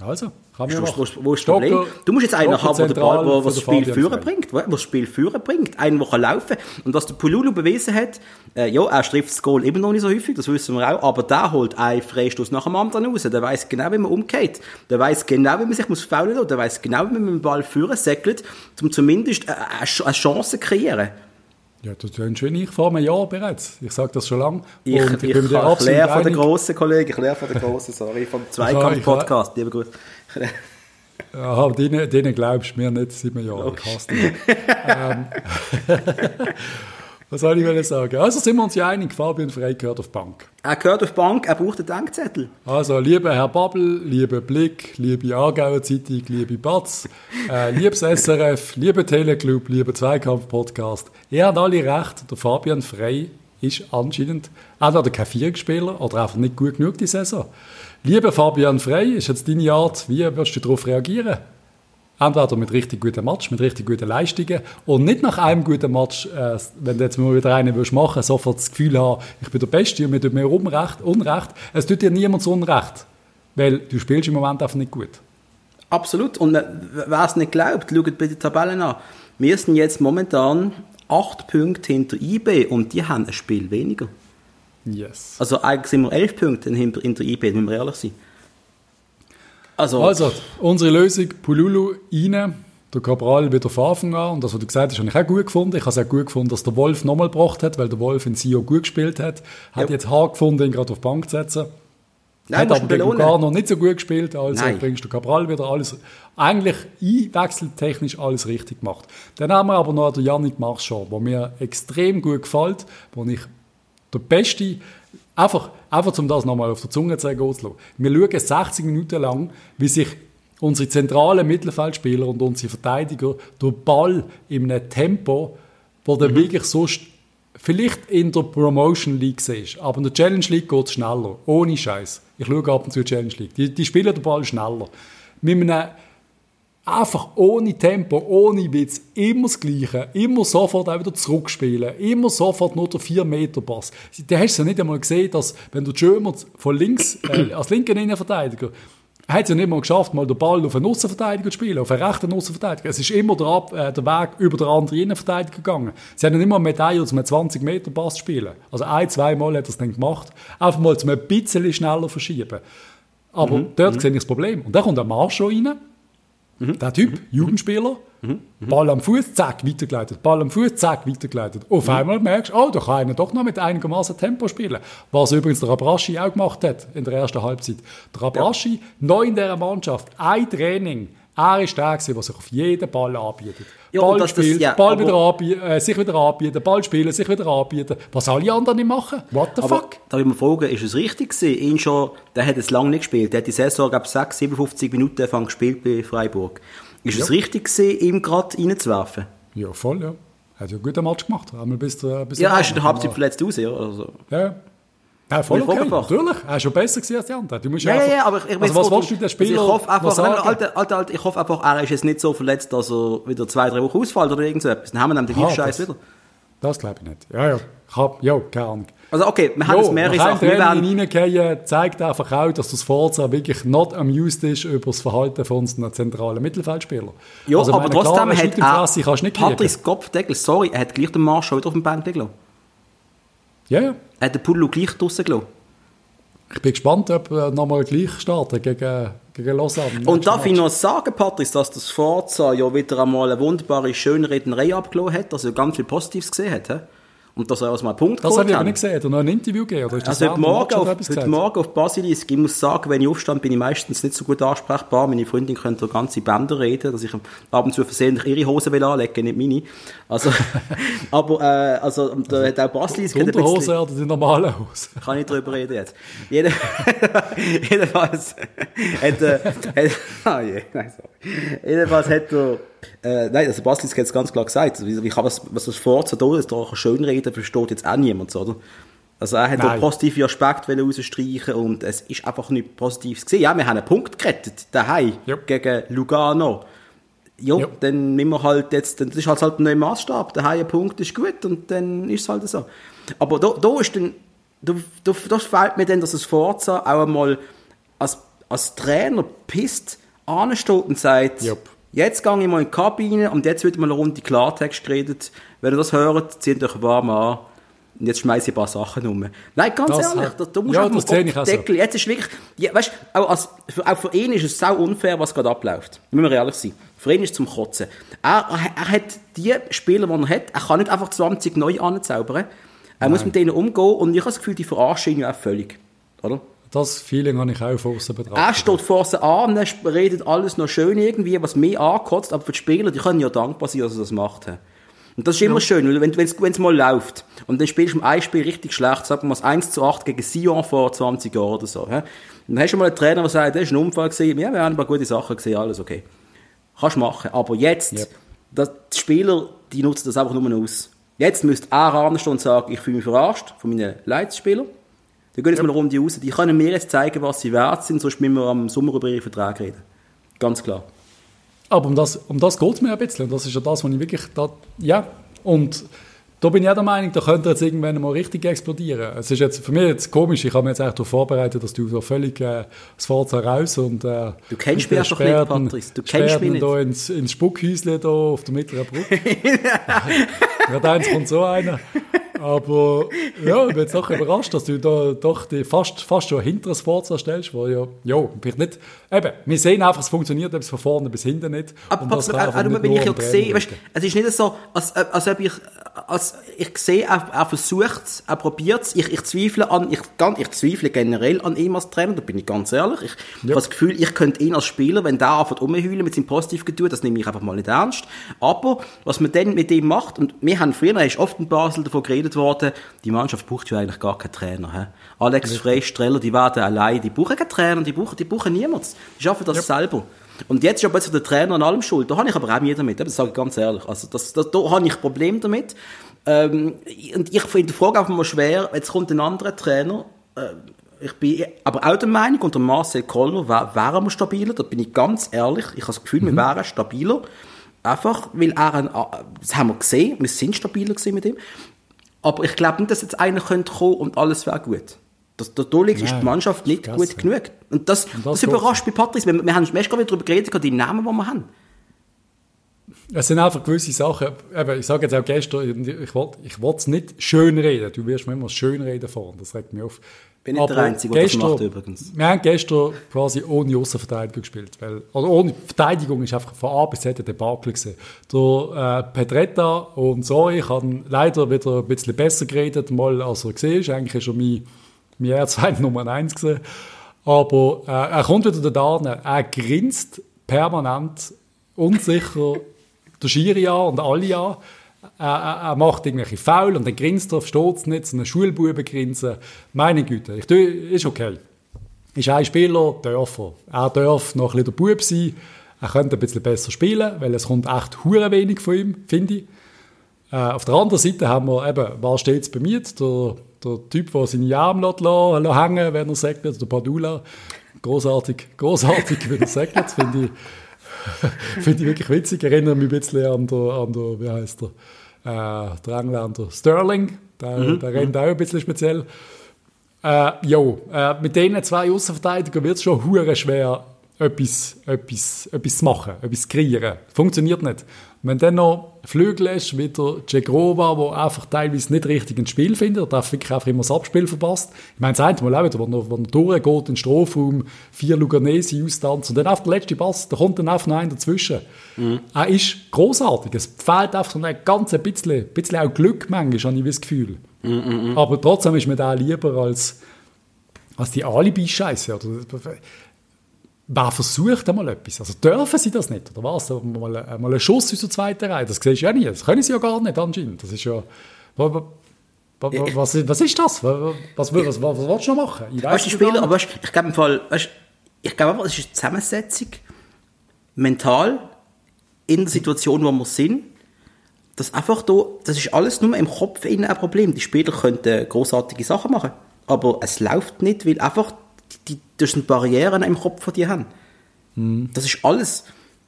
Also, kann man wo, wo, ist das Problem? Du musst jetzt einen haben, der den Ball, wo, das Spiel führen bringt, wo das Spiel führen bringt, einen, der kann laufen. Und was der Pululu bewiesen hat, äh, ja, er trifft das Goal immer noch nicht so häufig, das wissen wir auch, aber der holt einen Freistoß nach dem anderen raus. Der weiß genau, wie man umgeht. Der weiß genau, wie man sich muss faulen lassen. Der weiß genau, wie man mit dem Ball führen säckelt, um zumindest eine Chance zu kreieren. Ja, das tönst schon ich vor einem Jahr bereits. Ich sage das schon lange. Ich, ich, ich, ich lehre von den grossen Kollegen, ich lehre von den grossen, sorry, vom Zweikampf-Podcast, liebe Grüße. Aha, denen, denen glaubst du mir nicht sieben Jahre. Okay. [laughs] ähm, [laughs] was soll ich sagen? Also sind wir uns ja einig, Fabian Frey gehört auf Bank. Er gehört auf Bank, er braucht einen Denkzettel. Also, lieber Herr Babbel, liebe Blick, liebe Aargauer Zeitung, liebe Batz, äh, liebes [laughs] SRF, liebe Teleclub, liebe Zweikampf-Podcast, ihr habt alle recht, der Fabian Frey ist anscheinend entweder kein Vierspieler oder einfach nicht gut genug die Saison. Lieber Fabian Frey, ist jetzt deine Art, wie wirst du darauf reagieren? Entweder mit richtig guten Match, mit richtig guten Leistungen und nicht nach einem guten Match, äh, wenn du jetzt mal wieder einen willst machen, sofort das Gefühl haben, ich bin der Beste und mir tut mir Unrecht, Unrecht. Es tut dir niemand so Unrecht, weil du spielst im Moment einfach nicht gut. Absolut. Und wer es nicht glaubt, schaut bitte die Tabellen an. Wir sind jetzt momentan acht Punkte hinter IB und die haben ein Spiel weniger. Yes. Also eigentlich sind wir elf Punkte hinter, hinter IB, wenn wir ehrlich sind. Also, also unsere Lösung, Pululu rein, der Cabral wieder von Anfang an. Und das, was du gesagt hast, habe ich auch gut gefunden. Ich habe es auch gut gefunden, dass der Wolf nochmal gebracht hat, weil der Wolf in Sio gut gespielt hat. Hat ja. jetzt hart gefunden, ihn gerade auf die Bank zu setzen. Nein, hat aber gegen Lugano nicht so gut gespielt, also Nein. bringst du Cabral wieder alles, eigentlich einwechseltechnisch alles richtig gemacht. Dann haben wir aber noch den Yannick Marchand, der mir extrem gut gefällt, wo ich Der beste, einfach, einfach um das nochmal auf der Zunge zu lassen, wir schauen 60 Minuten lang, wie sich unsere zentralen Mittelfeldspieler und unsere Verteidiger den Ball in einem Tempo, wo der mhm. wirklich so vielleicht in der Promotion League ist, aber in der Challenge League geht es schneller, ohne Scheiß. Ich schaue ab und zu Challenge League. Die, die spielen den Ball schneller. Mit einem einfach ohne Tempo, ohne Witz, immer das Gleiche, immer sofort auch wieder zurückspielen, immer sofort nur der 4-Meter-Pass. Da hast du ja nicht einmal gesehen, dass, wenn du Schömer von links, äh, [clears throat] als linker Innenverteidiger, hat es ja nicht mal geschafft, mal den Ball auf einen Außenverteidiger zu spielen, auf einen rechten Außenverteidiger. Es ist immer der, Ab äh, der Weg über den anderen Innenverteidiger gegangen. Sie haben mal Medaille um einen 20-Meter-Pass zu spielen. Also ein, zwei Mal hat er es dann gemacht. Einfach mal zum ein bisschen schneller verschieben. Aber mhm. dort mhm. sehe ich das Problem. Und da kommt der Marsch rein, Mhm. Der Typ, mhm. Jugendspieler, mhm. Ball am Fuß, zack, weitergeleitet. Ball am Fuß, zack, weitergeleitet. Auf mhm. einmal merkst du, oh, da kann einer doch noch mit einigermaßen Tempo spielen. Was übrigens der Abraschi auch gemacht hat in der ersten Halbzeit. Der Abraschi, ja. neu in dieser Mannschaft, ein Training, er ist der, der sich auf jeden Ball anbietet. Ja, Ball das, spielt, das, ja, Ball wieder anbieten, äh, sich wieder anbieten, Ball spielen, sich wieder anbieten. Was alle anderen nicht machen. What the fuck? Darf ich mal fragen, ist es richtig gewesen? Ihn schon, der hat es lange nicht gespielt. Der hat die Saison, glaube ich, 6, 57 Minuten gespielt bei Freiburg. Ist ja. es richtig gewesen, ihm gerade reinzuwerfen? Ja, voll, ja. Er hat ja einen guten Match gemacht. Einmal bis bis ja, er ist in der Halbzeit verletzt raus, ja. Also. Ja, ja, voll okay, natürlich. Er ist schon besser als die anderen. Du musst ja, ja, ja, aber ich, also was willst du den Spieler also ich hoffe einfach, nein, Alter, Alter, Alter, ich hoffe einfach, er ist jetzt nicht so verletzt, dass er wieder zwei, drei Wochen ausfällt oder irgend so etwas. Dann haben wir dann den Scheiß wieder. Das glaube ich nicht. Ja, ja. Ich hab, ja, keine Ahnung. Also okay, wir haben jo, jetzt mehrere Sachen. Wir werden reingehen, zeigt einfach auch, dass das Forza wirklich not amused ist über das Verhalten von unseren zentralen Mittelfeldspielern. Ja, also, aber trotzdem hat er, Patrice Kopfdeckel, sorry, er hat gleich den Marsch wieder auf dem Band gelassen. Ja, ja. Hat den Pullo gleich draussen gelassen. Ich bin gespannt, ob er nochmal gleich startet gegen, gegen Lausanne. Und darf ich noch sagen, Patrice, dass das Forza ja wieder einmal eine wunderbare Schönrednerei abgelassen hat, dass er ganz viel Positives gesehen hat. He? Und dass er erstmal einen Punkt Das habe ich nicht gesehen. Hat er noch ein Interview gegeben? Oder ist das also heute Morgen, auf, heute Morgen auf Basilisk, ich muss sagen, wenn ich aufstand, bin ich meistens nicht so gut ansprechbar. Meine Freundin könnte ganze Bänder reden, dass ich ab und zu versehentlich ihre Hose will anlegen, nicht meine. Also, [laughs] aber, äh, also, da hat auch Basilisk... Die Unterhose oder die normale Hose? Kann ich drüber reden jetzt. Jeden, [laughs] jedenfalls hat, äh, hat, [laughs] ah, je, nein, sorry. Jedenfalls hat er, äh, nein, also Baslis hat es ganz klar gesagt. Wie, wie kann was, was das Forza da ist, da schönreden, versteht jetzt auch niemand, oder? Also er hat einen positiven Aspekt rausstreichen und es ist einfach nicht Positives gesehen. Ja, wir haben einen Punkt gerettet, daheim, yep. gegen Lugano. Ja, yep. dann müssen wir halt jetzt, das ist halt, halt ein neuer Maßstab. Der ein Punkt ist gut und dann ist es halt so. Aber da, da ist dann, da, da, das fällt mir dann, dass das Forza auch einmal als, als Trainer pisst ansteht und sagt, yep. Jetzt gehe ich mal in die Kabine und jetzt wird mal eine Runde Klartext geredet. Wenn ihr das hört, zieht euch warm an. Und jetzt schmeiße ich ein paar Sachen um. Nein, ganz das ehrlich, da, du musst ja, das den Deckel. Jetzt ist wirklich, ja, weißt, auch, als, für, auch für ihn ist es sau unfair, was gerade abläuft. Müssen wir ehrlich sein. Für ihn ist es zum Kotzen. Er, er, er hat die Spieler, die er hat, er kann nicht einfach 20 neu anzaubern. Er Nein. muss mit denen umgehen und ich habe das Gefühl, die verarschen ihn ja auch völlig. Oder? Das Feeling habe ich auch von außen betrachtet. Er steht vor sie an, redet alles noch schön irgendwie, was mich ankotzt, aber für die Spieler, die können ja dankbar sein, dass er das macht. Und das ist immer ja. schön, weil wenn es mal läuft und dann spielst du im ein Spiel richtig schlecht, sagen wir mal 1 zu 8 gegen Sion vor 20 Jahren oder so. He? dann hast du mal einen Trainer, der sagt, das ist ein Unfall gewesen, ja, wir haben ein paar gute Sachen gesehen, alles okay. Kannst du machen, aber jetzt, yep. das, die Spieler, die nutzen das einfach nur aus. Jetzt müsste er anstehen und sagen, ich fühle mich verarscht von meinen Leitspielern die gehen jetzt ja. mal Runde raus. Die können mir jetzt zeigen, was sie wert sind, sonst müssen wir am Sommer über ihre Verträge reden. Ganz klar. Aber um das, um das geht es mir ein bisschen. Und das ist ja das, was ich wirklich... Da, ja, und da bin ich auch der Meinung, da könnte jetzt irgendwann mal richtig explodieren. Es ist jetzt für mich jetzt komisch, ich habe mich jetzt eigentlich darauf vorbereitet, dass du so völlig äh, das Fahrzeug raus und äh, Du kennst mich doch nicht, Patrice. Du kennst mich nicht. Da ins, ins Spuckhäusle da auf der mittleren Brücke. [laughs] ja, eins kommt so einer. Aber ja, ich bin jetzt doch überrascht, dass du da doch die fast, fast schon hinter das Forza stellst, wo ja, ja, vielleicht nicht, eben, wir sehen einfach, es funktioniert es von vorne bis hinten nicht. Aber das auch, auch, wenn ich ja sehe, weißt, es ist nicht so, als, als ob ich, als, ich sehe, er, er versucht es, er probiert es, ich, ich zweifle an, ich, ich zweifle generell an ihm als Trainer, da bin ich ganz ehrlich. Ich ja. habe das Gefühl, ich könnte ihn als Spieler, wenn der anfängt rumheulen mit seinem Positivgetue, das nehme ich einfach mal nicht ernst. Aber, was man dann mit ihm macht, und wir haben früher, hast oft in Basel davon geredet, ausgebildet worden. Die Mannschaft braucht ja eigentlich gar keinen Trainer. He? Alex Frey, Streller, die werden allein, die brauchen keinen Trainer, die brauchen, die brauchen niemanden. Die schaffen das ja. selber. Und jetzt ist aber jetzt der Trainer an allem schuld. Da habe ich aber auch nie damit, das sage ich ganz ehrlich. Also das, das, da habe ich ein Problem damit. Ähm, und ich finde die Frage einfach mal schwer, jetzt kommt ein anderer Trainer, äh, ich bin aber auch der Meinung, unter Marcel Kollner wären wir stabiler, da bin ich ganz ehrlich. Ich habe das Gefühl, mhm. wir wären stabiler. Einfach, weil er ein, das haben wir gesehen, wir sind stabiler gewesen mit ihm. Aber ich glaube nicht, dass jetzt einer könnte kommen und alles wäre gut. Das, da, da liegt, ist die Mannschaft nicht gut genug. Und das, und das, das überrascht bei Patrice. Wir, wir haben schon gerade darüber geredet, die Namen, die wir haben. Es sind einfach gewisse Sachen, eben, ich sage jetzt auch gestern, ich wollte ich es nicht schön reden. Du wirst mir immer schön reden fahren, das regt mich auf. Bin nicht Aber der Einzige, der das macht übrigens. Wir haben gestern quasi ohne Außenverteidigung gespielt. Weil, oder ohne Verteidigung ist einfach von A bis Z der Debakel gewesen. Der äh, Petretta und so, ich habe leider wieder ein bisschen besser geredet, mal als er gesehen ist. Eigentlich ist er mein, mein Erzfeind [laughs] Nummer eins gewesen. Aber äh, er kommt wieder da, er grinst permanent, unsicher, der Schiri an und alle an. Er, er, macht irgendwelche Faul und dann grinst er, versteht es nicht, so eine Schulbube grinsen. Meine Güte, ich ist okay. Ist ein Spieler, darf er. Er darf noch ein bisschen der Bub sein. Er könnte ein bisschen besser spielen, weil es kommt echt hure wenig von ihm, finde ich. Äh, auf der anderen Seite haben wir eben, was steht bei mir? Der, der Typ, der seine Arme lässt, hängen wenn er segnet, der Padula. Großartig, [laughs] großartig, wenn er segnet, finde ich. [laughs] Finde ich wirklich witzig. Erinnere mich ein bisschen an der, an der wie heißt äh, der Engländer Sterling. Der, mhm. der rennt auch ein bisschen speziell. Äh, jo, äh, mit diesen zwei Außenverteidigern wird es schon hure schwer, etwas, etwas, etwas zu machen, etwas zu kreieren. Funktioniert nicht. Wenn dann noch Flügel ist, wie der Cegrova, der einfach teilweise nicht richtig ins Spiel findet, der darf wirklich einfach immer das Abspiel verpasst. Ich meine, das eine Mal auch wieder, wenn er, wenn er durchgeht in den Strafraum, vier Luganesi austanzt und dann auf der letzte Pass, da kommt dann einfach noch einer dazwischen. Mhm. Er ist großartig. Es fehlt einfach so ein ganz ein bisschen, bisschen auch Glück manchmal, habe ich das Gefühl. Mhm, mhm, mhm. Aber trotzdem ist mir der lieber als, als die Alibi-Scheiße. Wer versucht einmal etwas? Also dürfen sie das nicht, oder was? Mal, äh, mal einen Schuss aus der zweiten Reihe, das siehst du ja nie. Das können sie ja gar nicht anscheinend. Das ist ja... Was, was, ist das? Was, was, was, was, willst du noch machen? Ich weißt du, Spieler, aber weißt, ich glaube im Fall, weißt, ich glaube es ist eine Zusammensetzung, mental, in der Situation, wo wir sind, das einfach da, das ist alles nur im Kopf ein Problem. Die Spieler könnten großartige Sachen machen, aber es läuft nicht, weil einfach die, das sind Barrieren im Kopf, die die haben. Mhm. Das ist alles.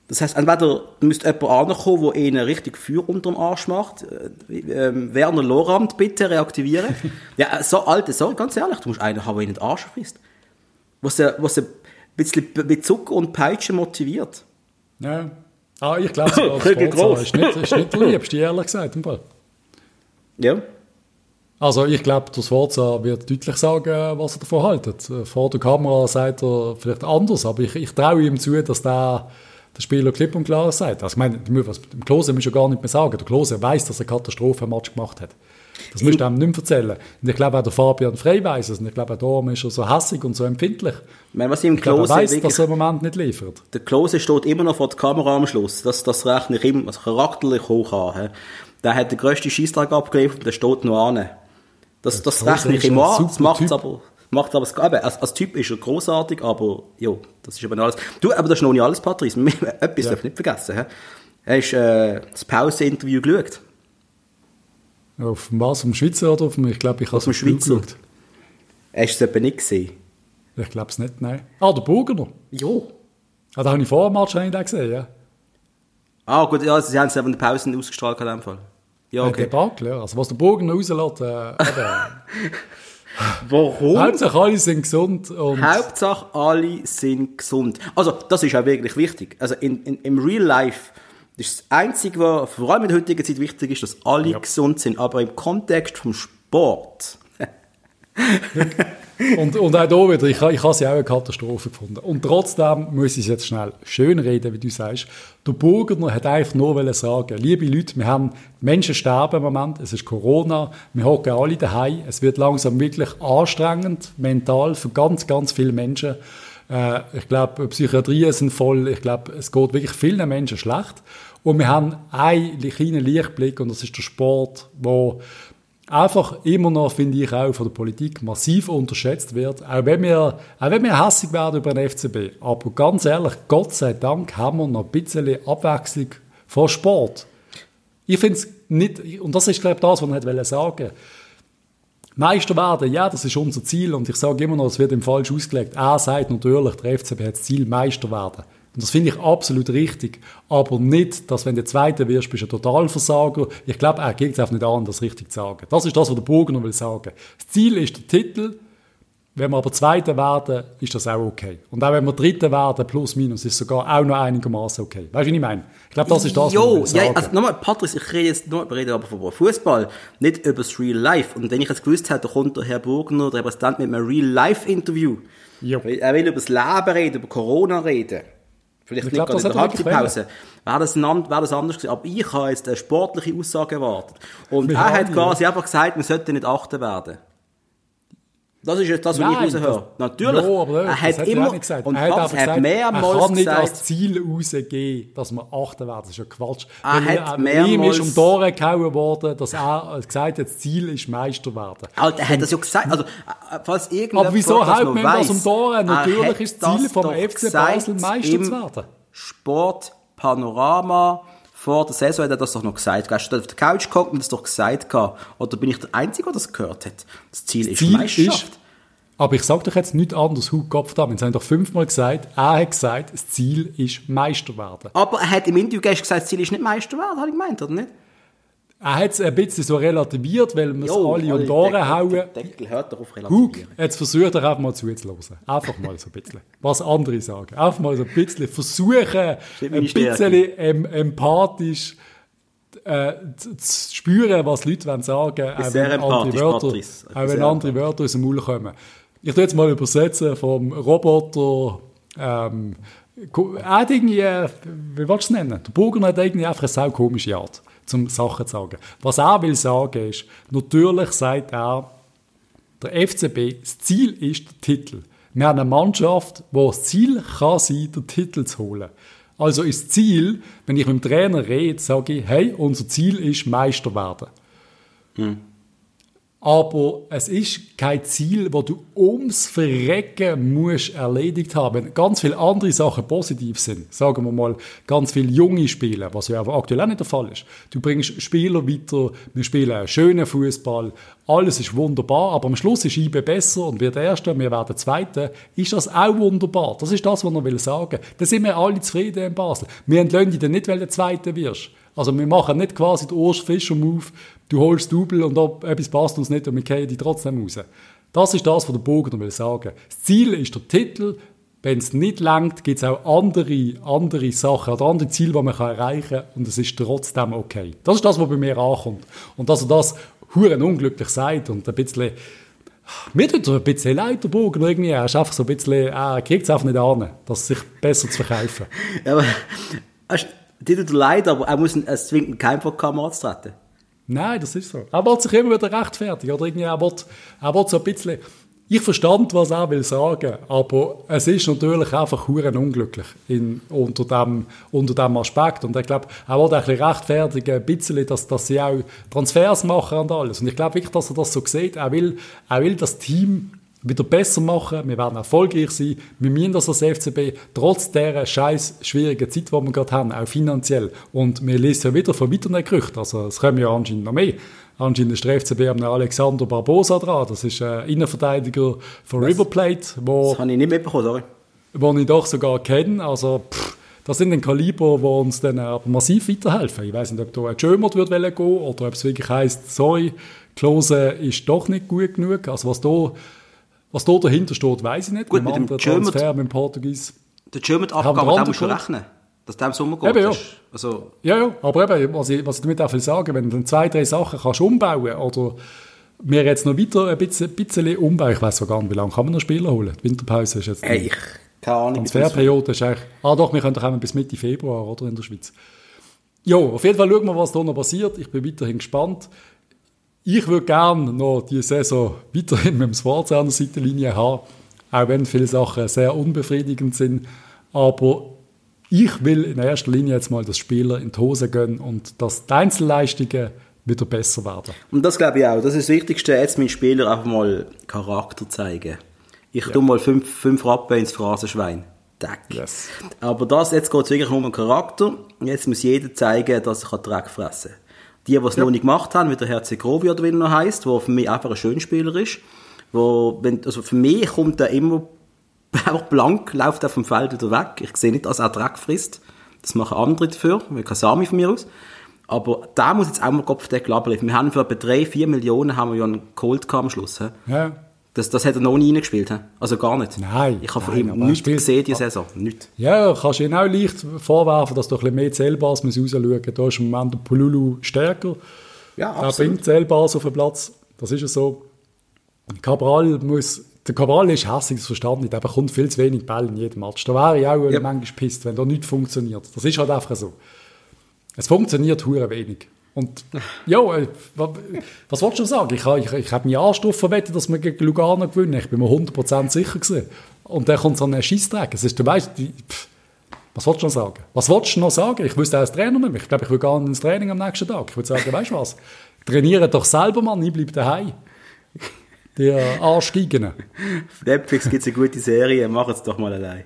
Das heißt, entweder müsste jemand ankommen, der ihnen richtig Feuer unterm Arsch macht. Äh, äh, Werner Lorand, bitte reaktivieren. [laughs] ja, so alte, so, ganz ehrlich, du musst einen haben, der ihnen den Arsch frisst. Was sie, was ein bisschen mit Zucker und Peitsche motiviert. Ja. Ah, ich glaube, das [laughs] ist nicht, ist nicht der Liebste, ehrlich gesagt. Im Fall. Ja. Also ich glaube, der Sforza wird deutlich sagen, was er davon hält. Vor der Kamera sagt er vielleicht anders, aber ich, ich traue ihm zu, dass der, der Spieler klipp und klar sagt. Also ich meine, dem Klose muss ja gar nicht mehr sagen. Der Klose weiß, dass er Katastrophenmatch gemacht hat. Das müsste er ihm nicht mehr erzählen. Und ich glaube auch der Fabian Frey weiss es. Und ich glaube auch darum ist er so hässig und so empfindlich. Ich meine, was ihm Klose ich weiß, dass er im Moment nicht liefert. Der Klose steht immer noch vor der Kamera am Schluss. Das, das rechne ich ihm also charakterlich hoch an. Der hat den grössten Schießtag abgeliefert und der steht noch an. Das, das rechne ich ihm an, das macht aber, macht aber, eben, als, als Typ ist er großartig, aber, ja, das ist aber noch alles. Du, aber das ist noch nicht alles, Patrice. [laughs] Etwas ja. darf ich nicht vergessen, he? Hast äh, das Pause-Interview geschaut? Auf was? Auf Schweizer oder auf dem, ich glaube, ich habe es auf dem Schweizer. Geschaut. Hast du es eben nicht gesehen? Ich glaube es nicht, nein. Ah, der Burgener? Jo. Ah, da habe ich vor dem Match gesehen, ja. Ah, gut, ja, sie haben es eben in der Pause ausgestrahlt in dem Fall. Ja, okay. Debakel, ja. Also was der Bogen rauslässt, äh, [laughs] Warum? Hauptsache alle sind gesund. Und Hauptsache alle sind gesund. Also das ist auch wirklich wichtig. Also in, in, im Real Life das ist das Einzige, was vor allem in der heutigen Zeit wichtig ist, dass alle ja. gesund sind. Aber im Kontext vom Sport und, und auch hier wieder, ich, ich habe sie auch eine Katastrophe gefunden. Und trotzdem muss ich es jetzt schnell schön reden, wie du sagst. Der Burgener hat einfach nur sagen, liebe Leute, wir haben Menschen sterben im Moment, es ist Corona, wir hocken alle daheim, es wird langsam wirklich anstrengend, mental, für ganz, ganz viele Menschen. Äh, ich glaube, Psychiatrien sind voll, ich glaube, es geht wirklich vielen Menschen schlecht. Und wir haben einen kleinen Lichtblick, und das ist der Sport, wo einfach immer noch, finde ich, auch von der Politik massiv unterschätzt wird. Auch wenn wir, auch wenn wir hässlich werden über den FCB. Aber ganz ehrlich, Gott sei Dank haben wir noch ein bisschen Abwechslung von Sport. Ich finde es nicht, und das ist, glaube ich, das, was sagen wollte. Meister werden, ja, das ist unser Ziel. Und ich sage immer noch, es wird ihm falsch ausgelegt. Er sagt natürlich, der FCB hat das Ziel, Meister werden. Und das finde ich absolut richtig. Aber nicht, dass wenn du Zweiter wirst, bist du ein Totalversager. Ich glaube, er geht es einfach nicht an, das richtig zu sagen. Das ist das, was der Burgener will sagen. Das Ziel ist der Titel. Wenn wir aber Zweiter werden, ist das auch okay. Und auch wenn wir Dritter werden, plus minus, ist sogar auch noch einigermaßen okay. Weißt du, wie ich meine? Ich glaube, das ist das, jo, was ich. Ja, also nochmal, Patrick, ich rede jetzt nur, rede aber von Fußball, nicht über das Real Life. Und wenn ich jetzt gewusst hätte, kommt der Herr Burgener, der Repräsentant, mit einem Real Life Interview. Jo. Er will über das Leben reden, über Corona reden. Vielleicht ich nicht glaub, gerade in der Halbzeitpause. Wäre das, wäre das anders gewesen. Aber ich habe jetzt eine sportliche Aussage erwartet. Und wir er hat quasi einfach gesagt, man sollte nicht achten werden. Das ist jetzt das, was Nein, ich raushöre. Natürlich. No, aber er hat immer, gesagt. und er hat, gesagt, mehrmals er kann nicht gesagt, als Ziel rausgehen, dass wir achten werden. Das ist ja Quatsch. Er Weil hat mehrmals, ihm ist um Ohren gehauen worden, dass er gesagt hat, das Ziel ist Meister werden. Alter, er hat das ja gesagt. Also, falls irgendjemand aber wieso haut man das um Ohren? Natürlich ist das Ziel vom FC Basel, Meister zu werden. Sportpanorama vor der Saison hat er das doch noch gesagt. Hast du auf der Couch gekommen und das doch gesagt gehabt? Oder bin ich der Einzige, der das gehört hat? Das Ziel das ist Ziel Meisterschaft. Ist, aber ich sage doch jetzt nichts anderes, Hut Kopf da. Wir haben doch fünfmal gesagt, er hat gesagt, das Ziel ist Meister werden. Aber er hat im Interview gesagt, das Ziel ist nicht Meister werden, habe ich gemeint, oder nicht? Er hat es ein bisschen so relativiert, weil wir es alle um die Ohren hauen. Deckel hört doch auf relativieren. Hug, jetzt versucht er einfach mal zuzuhören. Einfach mal so ein bisschen. Was andere sagen. Einfach mal so ein bisschen versuchen, ein bisschen em empathisch äh, zu spüren, was Leute wollen sagen wollen. Auch wenn andere Wörter, auch wenn andere Wörter aus dem Maul kommen. Ich tue jetzt mal übersetzen vom Roboter ähm, er hat irgendwie, äh, wie willst du es nennen? Der Burger hat irgendwie einfach eine sau komische Art zum Sachen zu sagen. Was er will sagen ist, natürlich sagt er, der FCB, das Ziel ist der Titel. Wir haben eine Mannschaft, wo das Ziel kann sein, den Titel zu holen. Also ist das Ziel, wenn ich mit dem Trainer rede, sage ich, hey, unser Ziel ist Meister werden. Hm. Aber es ist kein Ziel, das du ums Verrecken musst erledigt haben. Ganz viele andere Sachen positiv sind. Sagen wir mal, ganz viele junge Spieler, was ja aber aktuell auch nicht der Fall ist. Du bringst Spieler weiter, wir spielen einen schönen Fußball, alles ist wunderbar, aber am Schluss ist IB besser und wird Erster, wir werden Zweiter. Ist das auch wunderbar? Das ist das, was er will sagen. Da sind wir alle zufrieden in Basel. Wir entlassen dich nicht, weil du Zweiter wirst. Also wir machen nicht quasi den Urs Fischer-Move, du holst Double und ob etwas passt uns nicht und wir gehen die trotzdem raus. Das ist das, was der Bogen will sagen. Das Ziel ist der Titel. Wenn es nicht langt, gibt es auch andere, andere Sachen oder andere Ziele, die man erreichen kann und es ist trotzdem okay. Das ist das, was bei mir ankommt. Und dass er das huren unglücklich sagt und ein bisschen mir tut er ein bisschen leid, der Bogen irgendwie. Er ist einfach so ein bisschen, er kriegt es einfach nicht an, das sich besser zu verkaufen. [laughs] ja, aber dir tut leid, aber er muss es zwingt kein vor die Kamera zu treten. Nein, das ist so. Er will sich immer wieder rechtfertigen. Oder irgendwie, er will, will so ein bisschen... Ich verstand, was er will sagen, aber es ist natürlich einfach huren unglücklich in, unter, dem, unter dem Aspekt. Und ich glaube, er will ein bisschen rechtfertigen, ein bisschen, dass, dass sie auch Transfers machen und alles. Und ich glaube wirklich, dass er das so sieht. Er will, er will das Team wieder besser machen, wir werden erfolgreich sein, wir müssen das als FCB, trotz dieser scheiß schwierigen Zeit, die wir gerade haben, auch finanziell. Und wir lesen ja wieder von weiteren Gerüchten, also es kommen ja anscheinend noch mehr. Anscheinend ist der FCB am Alexander Barbosa dran, das ist ein Innenverteidiger von River Plate. Wo, das habe ich nicht mitbekommen, sorry. Den ich doch sogar kenne, also pff, das sind ein Kaliber, die uns dann aber massiv weiterhelfen. Ich weiß nicht, ob da ein Jömert wird gehen oder ob es wirklich heisst, sorry, Klose ist doch nicht gut genug. Also was da was da dahinter steht, weiß ich nicht. Gut, mit dem Transfer mit dem Portugies. Der German-Abgabe, da musst du rechnen. Dass der im Sommer geht. Eben, ja. Also. ja, ja, aber eben, was ich, was ich damit auch will sagen, wenn du dann zwei, drei Sachen kannst umbauen oder wir jetzt noch weiter ein bisschen, bisschen umbauen, ich weiß gar nicht, wie lange kann man noch Spieler holen? Die Winterpause ist jetzt... Hey, ich keine Ahnung. Transferperiode ist eigentlich... Ah doch, wir können doch bis Mitte Februar, oder, in der Schweiz. Ja, auf jeden Fall schauen wir, was da noch passiert. Ich bin weiterhin gespannt. Ich würde gerne noch diese Saison weiterhin mit dem Schwarz an der Seitenlinie haben, auch wenn viele Sachen sehr unbefriedigend sind. Aber ich will in erster Linie jetzt mal, dass Spieler in die Hose gehen und dass die Einzelleistungen wieder besser werden. Und das glaube ich auch. Das ist das Wichtigste, jetzt meinen Spieler einfach mal Charakter zeigen. Ich ja. tue mal fünf, fünf Rappen ins Phrasenschwein. Deck. Yes. Aber das, jetzt geht es wirklich um den Charakter. Jetzt muss jeder zeigen, dass er Dreck fressen kann. Die, die es ja. noch nicht gemacht haben, wie der Herr Segrovi oder wie er noch heisst, der für mich einfach ein Schönspieler ist, wo, wenn, also für mich kommt er immer [laughs] einfach blank, läuft er vom Feld wieder weg. Ich sehe nicht, dass er Dreck frisst. Das machen andere dafür, wie Kasami von mir aus. Aber da muss jetzt auch mal Kopfdeckel ablegen. Wir haben für etwa 3, 4 Millionen haben wir ja einen Cold am Schluss. Ja. Das, das hat er noch nie reingespielt. He? Also gar nicht. Nein. Ich habe von ihm nichts gesehen diese Saison. Nicht. Ja, kannst du ihn auch leicht vorwerfen, dass du ein bisschen mehr Zählbares rausschauen muss. Da ist im Moment der Pululu stärker. Ja, absolut. Er bringt Zählbares auf den Platz. Das ist ja so. Cabral muss der Cabral ist hässlich, das verstanden nicht, aber kommt viel zu wenig Ball in jedem Match. Da wäre ich auch ja. manchmal gepisst, wenn da nichts funktioniert. Das ist halt einfach so. Es funktioniert hure wenig. Und ja, äh, was wolltest du sagen? Ich, ich, ich habe meinen Anstoff verwettet, dass wir gegen Lugano gewinnen. Ich bin mir 100% sicher gewesen. Und dann kommt so ein Scheissdreck. Es ist, du weißt, was wolltest du noch sagen? Was wolltest du noch sagen? Ich wüsste als Trainer nicht mehr. Ich glaube, ich will gar nicht ins Training am nächsten Tag. Ich würde sagen, weißt du was? Trainiere doch selber, Mann, ich bleibe daheim. Die Arschgeigen. Auf Netflix gibt es eine gute Serie, mach es doch mal allein.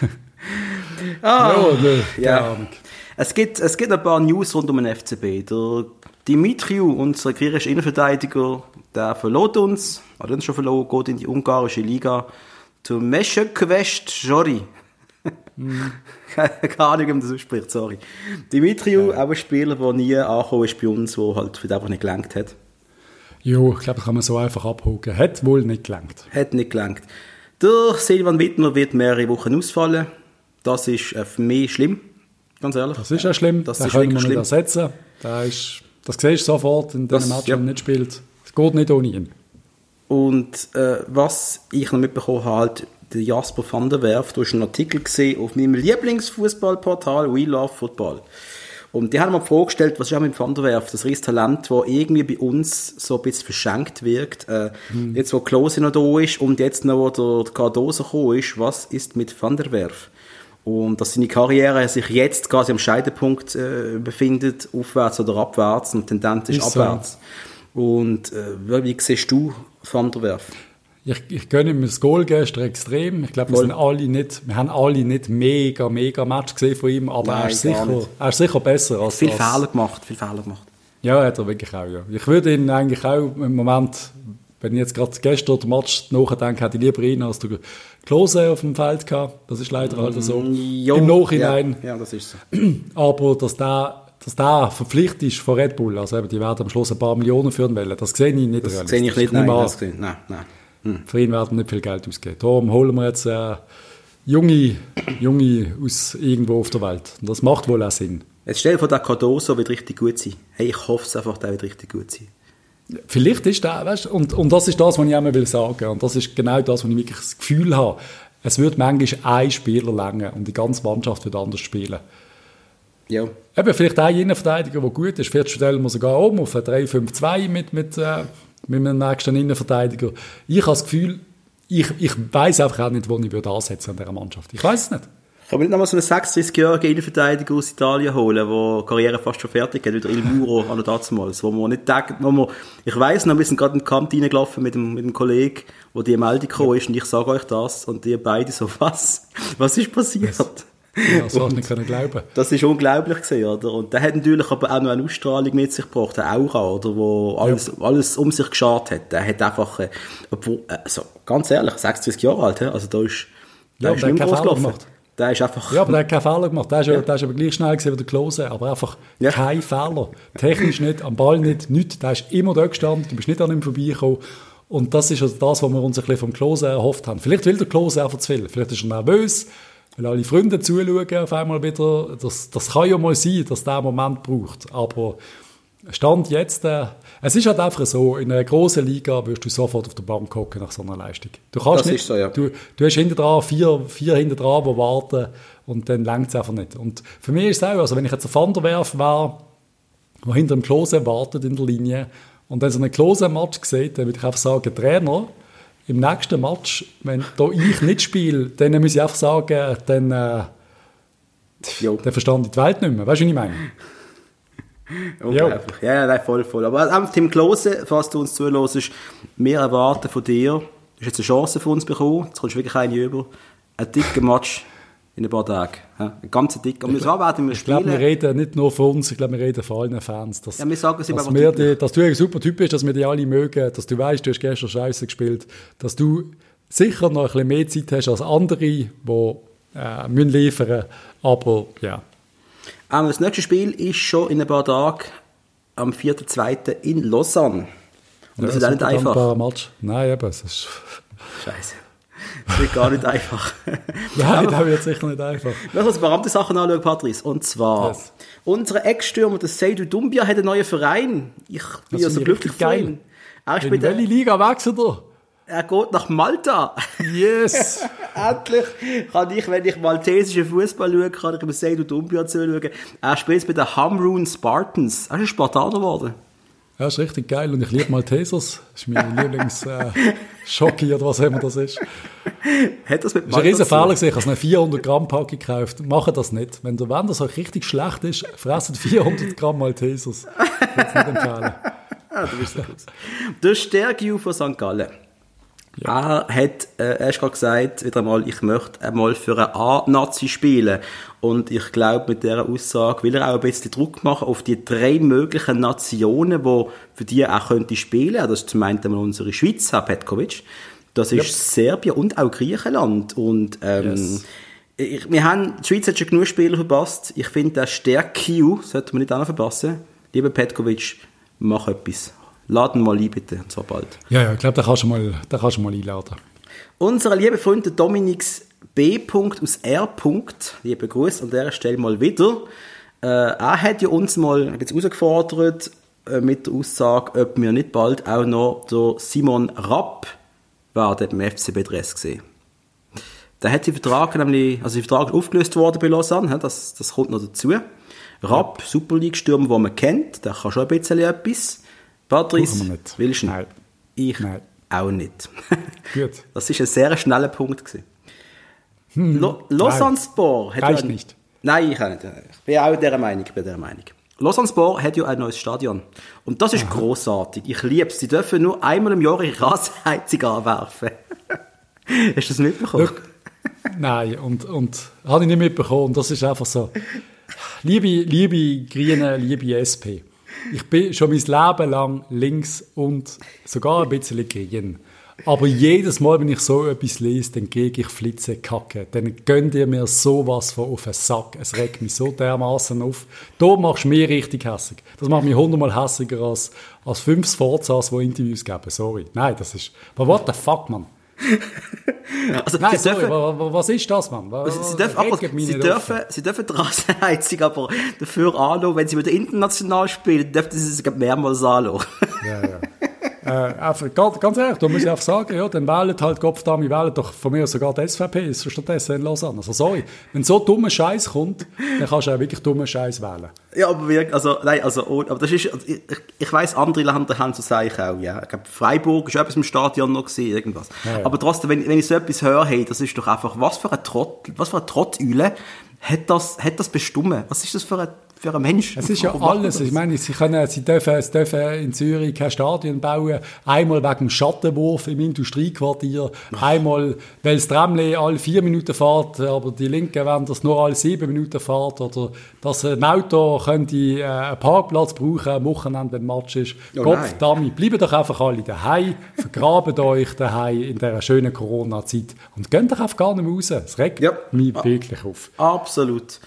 [laughs] ah, ja, ne, ja. Es gibt, es gibt ein paar News rund um den FCB. Der Dimitriu, unser griechischer Innenverteidiger, der verlot uns, hat uns schon verloren, geht in die ungarische Liga zu Meschekvest Jori. Mm. [laughs] Keine Ahnung, wie man das ausspricht, sorry. Dimitriu, ja. auch ein Spieler, der nie angekommen ist bei uns, der halt einfach nicht gelangt hat. Jo, ich glaube, das kann man so einfach abhaken. Hat wohl nicht gelangt. Hat nicht gelangt. Der Silvan Wittmer wird mehrere Wochen ausfallen. Das ist äh, für mich schlimm. Ganz ehrlich. Das ist ja schlimm. Das, das können wir nicht ersetzen. Das, ist, das siehst du sofort in dem Match, ja. wenn er nicht spielt. Es geht nicht ohne ihn. Und äh, was ich noch mitbekommen habe, halt, der Jasper van der Werf, du hast einen Artikel gesehen auf meinem Lieblingsfußballportal We Love Football. Und die haben mir vorgestellt, was ist auch mit Van der Werf, das Talent, das irgendwie bei uns so ein bisschen verschenkt wirkt. Äh, hm. Jetzt, wo Klose noch da ist und jetzt noch, wo der Cardoso gekommen ist, was ist mit Van der Werf? Und dass seine Karriere sich jetzt quasi am Scheidepunkt äh, befindet, aufwärts oder abwärts, und die Tendenz ist, ist abwärts. So. Und äh, wie siehst du Van der Werf? Ich, ich gönne ihm das Goal gestern extrem. Ich glaube, wir, sind alle nicht, wir haben alle nicht mega, mega Match gesehen von ihm, aber Nein, er, ist sicher, er ist sicher besser als Viel Fehler gemacht, viel Fehler gemacht. Ja, hat er wirklich auch, ja. Ich würde ihn eigentlich auch im Moment, wenn ich jetzt gerade gestern den Match nachdenke, hätte ich lieber ihn als der Klose auf dem Feld gehabt. Das ist leider halt so. Jo, Im Nachhinein. Ja, ja, das ist so. [clears throat] Aber dass der, dass der verpflichtet ist von Red Bull, also eben, die werden am Schluss ein paar Millionen führen wollen, das sehe ich nicht Das sehe ich nicht, nein, das nein, nein. Hm. Für ihn werden wir nicht viel Geld ausgeben. Darum holen wir jetzt äh, junge, junge aus irgendwo auf der Welt. Und das macht wohl auch Sinn. Jetzt stell dir vor, der Cardoso wird richtig gut sein. Hey, ich hoffe es einfach, der wird richtig gut sein. Vielleicht ist der, weißt und, und das ist das, was ich immer will sagen. Und das ist genau das, was ich wirklich das Gefühl habe. Es wird manchmal ein Spieler länger und die ganze Mannschaft wird anders spielen. Ja. Eben, vielleicht ein Innenverteidiger, der gut ist. Vielleicht stellen wir sogar um auf ein 3-5-2 mit, mit, äh, mit einem nächsten Innenverteidiger. Ich habe das Gefühl, ich, ich weiß einfach auch nicht, wo ich würde ansetzen an dieser Mannschaft. Ich weiß es nicht. Kann man nicht nochmal so einen 36-jährigen Innenverteidiger aus Italien holen, der Karriere fast schon fertig hat, wieder Il Muro [laughs] an damals, wo man nicht denkt, wo man, ich weiss noch, wir sind gerade in den Kampf reingelaufen mit dem, mit dem Kollegen, wo die Meldung gekommen ist, und ich sage euch das, und die beide so, [laughs] was? Was ist passiert? Ja, das du nicht können glauben. Das ist unglaublich gewesen, oder? Und der hat natürlich aber auch noch eine Ausstrahlung mit sich gebracht, eine Aura, oder? Wo alles, ja. alles um sich geschart hat. Der hat einfach, äh, obwohl, also, ganz ehrlich, 26 Jahre alt, also da ist, da ja, ist nicht groß gelaufen. Gemacht. Der ist einfach... Ja, aber der hat keinen Fehler gemacht. Der ist, ja. der ist aber gleich schnell gewesen wie der Klose, aber einfach ja. kein Fehler. Technisch nicht, am Ball nicht, nichts. Der ist immer da gestanden, du bist nicht an ihm vorbeigekommen. Und das ist also das, was wir uns ein bisschen vom Klose erhofft haben. Vielleicht will der Klose einfach zu viel. Vielleicht ist er nervös weil alle Freunde zuschauen auf einmal wieder. Das, das kann ja mal sein, dass der Moment braucht. Aber Stand jetzt, äh, es ist halt einfach so, in einer großen Liga wirst du sofort auf der Bank gucken nach so einer Leistung. Du kannst das nicht, so, ja. du, du hast hinter dran vier, vier hinter dran, die warten und dann längt es einfach nicht. Und für mich ist es auch, also wenn ich jetzt ein Vanderwerf wäre, der hinter dem Klose wartet in der Linie und dann so einen Klose-Match sieht, dann würde ich einfach sagen, Trainer, im nächsten Match, wenn da ich nicht spiele, dann muss ich einfach sagen, dann, äh, dann verstand ich die Welt nicht mehr. Weißt du, was ich meine? Unglaublich. Ja, ja, nein, voll, voll. Aber auch Tim Klose, falls du uns zuhörst, wir erwarten von dir, du hast jetzt eine Chance für uns bekommen, jetzt kommst du wirklich eine über, einen dicken Match in ein paar Tagen. Ja, ein ganz dick. Und wir werden wir Ich glaube, wir reden nicht nur von uns, ich glaube, wir reden von allen Fans. Dass, Ja, wir sagen es dass, wir die, dass du ein super Typ bist, dass wir dich alle mögen, dass du weißt, du hast gestern Scheiße gespielt, dass du sicher noch ein bisschen mehr Zeit hast als andere, die äh, müssen liefern aber ja. Ähm, das nächste Spiel ist schon in ein paar Tagen am 4.2. in Lausanne. Und das ist auch nicht einfach. Match. Nein, eben, es ist... [laughs] Scheiße. Das wird gar nicht einfach. [laughs] Nein, das wird sicher nicht einfach. Lass uns ein paar andere Sachen anschauen, Patrice. Und zwar, Yes. unsere Ex-Stürmer, der Seydou Dumbia, hat einen neuen Verein. Ich bin ja so ich glücklich für ihn. Er, In spielt, welche Liga wechselt er? Er geht nach Malta. Yes! [laughs] Endlich kann ich, wenn ich maltesischen Fußball schaue, kann ich über Seydou Dumbia zuschauen. Er spielt bei den Hamrun Spartans. Er ist ein Spartaner geworden. Ja, ist richtig geil und ich liebe Maltesers. Das ist mein Lieblings äh, oder was immer das ist. Hat das mit Das ist ein riesen? Fehler. Ich habe eine 400 Gramm Packung gekauft. Macht das nicht. Wenn der Wender so richtig schlecht ist, fressen 400 Gramm Maltesers. Ich würde es nicht empfehlen. [laughs] Ah, du bist so gut. Der Stergiu von St. Gallen. Er hat äh, erst gerade gesagt, wieder einmal, ich möchte einmal für eine A-Nazi spielen. Und ich glaube, mit dieser Aussage will er auch ein bisschen Druck machen auf die drei möglichen Nationen, wo für die er auch könnte spielen. Das ist zum einen unsere Schweiz, Herr Petkovic. Das ist Serbien und auch Griechenland. Und ähm, Yes. ich, wir haben, die Schweiz hat schon genug Spieler verpasst. Ich finde, der Sterkiu sollte man nicht auch noch verpassen. Lieber Petkovic, mach etwas. Laden mal ein, bitte, zwar bald. Ja, ja, ich glaube, da kannst du mal, da kannst du mal einladen. Unser lieber Freund der Dominix B. aus R. Liebe Gruß an dieser Stelle mal wieder. Äh, er hat ja uns mal jetzt herausgefordert äh, mit der Aussage, ob wir nicht bald auch noch der Simon Rapp werden beim FCB Dress gesehen. Der hat den Vertrag nämlich, also der Vertrag aufgelöst worden bei Lausanne, das, das kommt noch dazu. Rapp, Super League-Stürmer, den man kennt, der kann schon ein bisschen etwas. Patrice, nicht. willst du? Nein. Ich Nein. auch nicht. [laughs] Gut. Das ist ein sehr schneller Punkt. Gewesen. Lo Lausanne Sport hat Hm. Reicht ja ein- nicht. Nein, ich auch nicht. Ich bin auch dieser Meinung. Ich bin dieser Meinung. Lausanne Sport hat ja ein neues Stadion. Und das ist großartig. Ich liebe es. Sie dürfen nur einmal im Jahr ihre Rasenheizung [laughs] anwerfen. Hast du das mitbekommen? Nein, und, und habe ich nicht mitbekommen. Das ist einfach so. Liebe, liebe Grüne, liebe SP. Ich bin schon mein Leben lang links und sogar ein bisschen grün. Aber jedes Mal, wenn ich so etwas lese, dann gehe ich Flitze kacke. Dann gönnt ihr mir sowas von auf den Sack. Es regt mich so dermaßen auf. Da machst du mich richtig hässig. Das macht mich hundertmal hässiger als, als fünf Sforzas, die Interviews geben. Sorry. Nein, das ist... Aber what the fuck, man? Also, Nein, sorry, dürfen, wa- wa- was ist das, Mann? Sie dürfen, aber, sie, dürfen, sie dürfen die Rasenheizung aber dafür anlassen, wenn sie wieder international spielen, dürfen sie es mehrmals anlassen. Ja, ja. Äh, einfach, ganz, ganz ehrlich, da muss ich einfach sagen, ja, dann wählen halt Kopfdami, wählen doch von mir sogar die SVP, ist stattdessen in Lausanne. Also sorry, wenn so dummer Scheiß kommt, dann kannst du auch wirklich dummen Scheiß wählen. Ja, aber wirklich, also, nein, also, oh, aber das ist, also, ich, ich weiss, andere Länder haben so ich auch, ja. Ich glaube, Freiburg ist etwas im Stadion noch gewesen, irgendwas. Ja, ja. Aber trotzdem, wenn, wenn ich so etwas höre, hey, das ist doch einfach, was für ein Trott, was für ein Trottüle hat das, hat das bestimmt? Was ist das für ein, für ein Mensch? Es ist ja Warum alles. Ich meine, sie, können, sie, dürfen, sie dürfen in Zürich kein Stadion bauen. Einmal wegen dem Schattenwurf im Industriequartier. Einmal, weil das Tramli alle vier Minuten fährt, aber die Linken wollen das nur alle sieben Minuten fährt. Oder dass ein Auto könnte äh, einen Parkplatz brauchen am Wochenende, wenn Match ist. Oh Kopf. Dummy, bleibt doch einfach alle daheim. Vergraben [laughs] euch daheim in dieser schönen Corona-Zeit. Und geht doch einfach gar nicht mehr raus. Es regt Ja. mich wirklich auf. Absolut.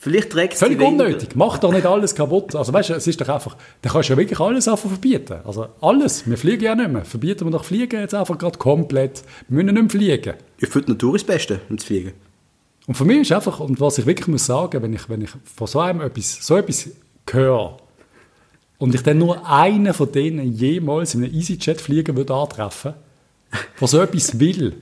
Vielleicht trägt es Völlig unnötig. Mach doch nicht alles kaputt. Also weißt du, es ist doch einfach, da kannst du ja wirklich alles einfach verbieten. Also alles. Wir fliegen ja nicht mehr. Verbieten wir doch Fliegen jetzt einfach gerade komplett. Wir müssen nicht mehr fliegen. Ich finde, die Natur ist das Beste, um zu fliegen. Und für mich ist einfach, und was ich wirklich muss sagen, wenn ich, wenn ich von so einem etwas, so etwas höre, und ich dann nur einen von denen jemals in einem EasyJet fliegen würde antreffen, der so etwas will,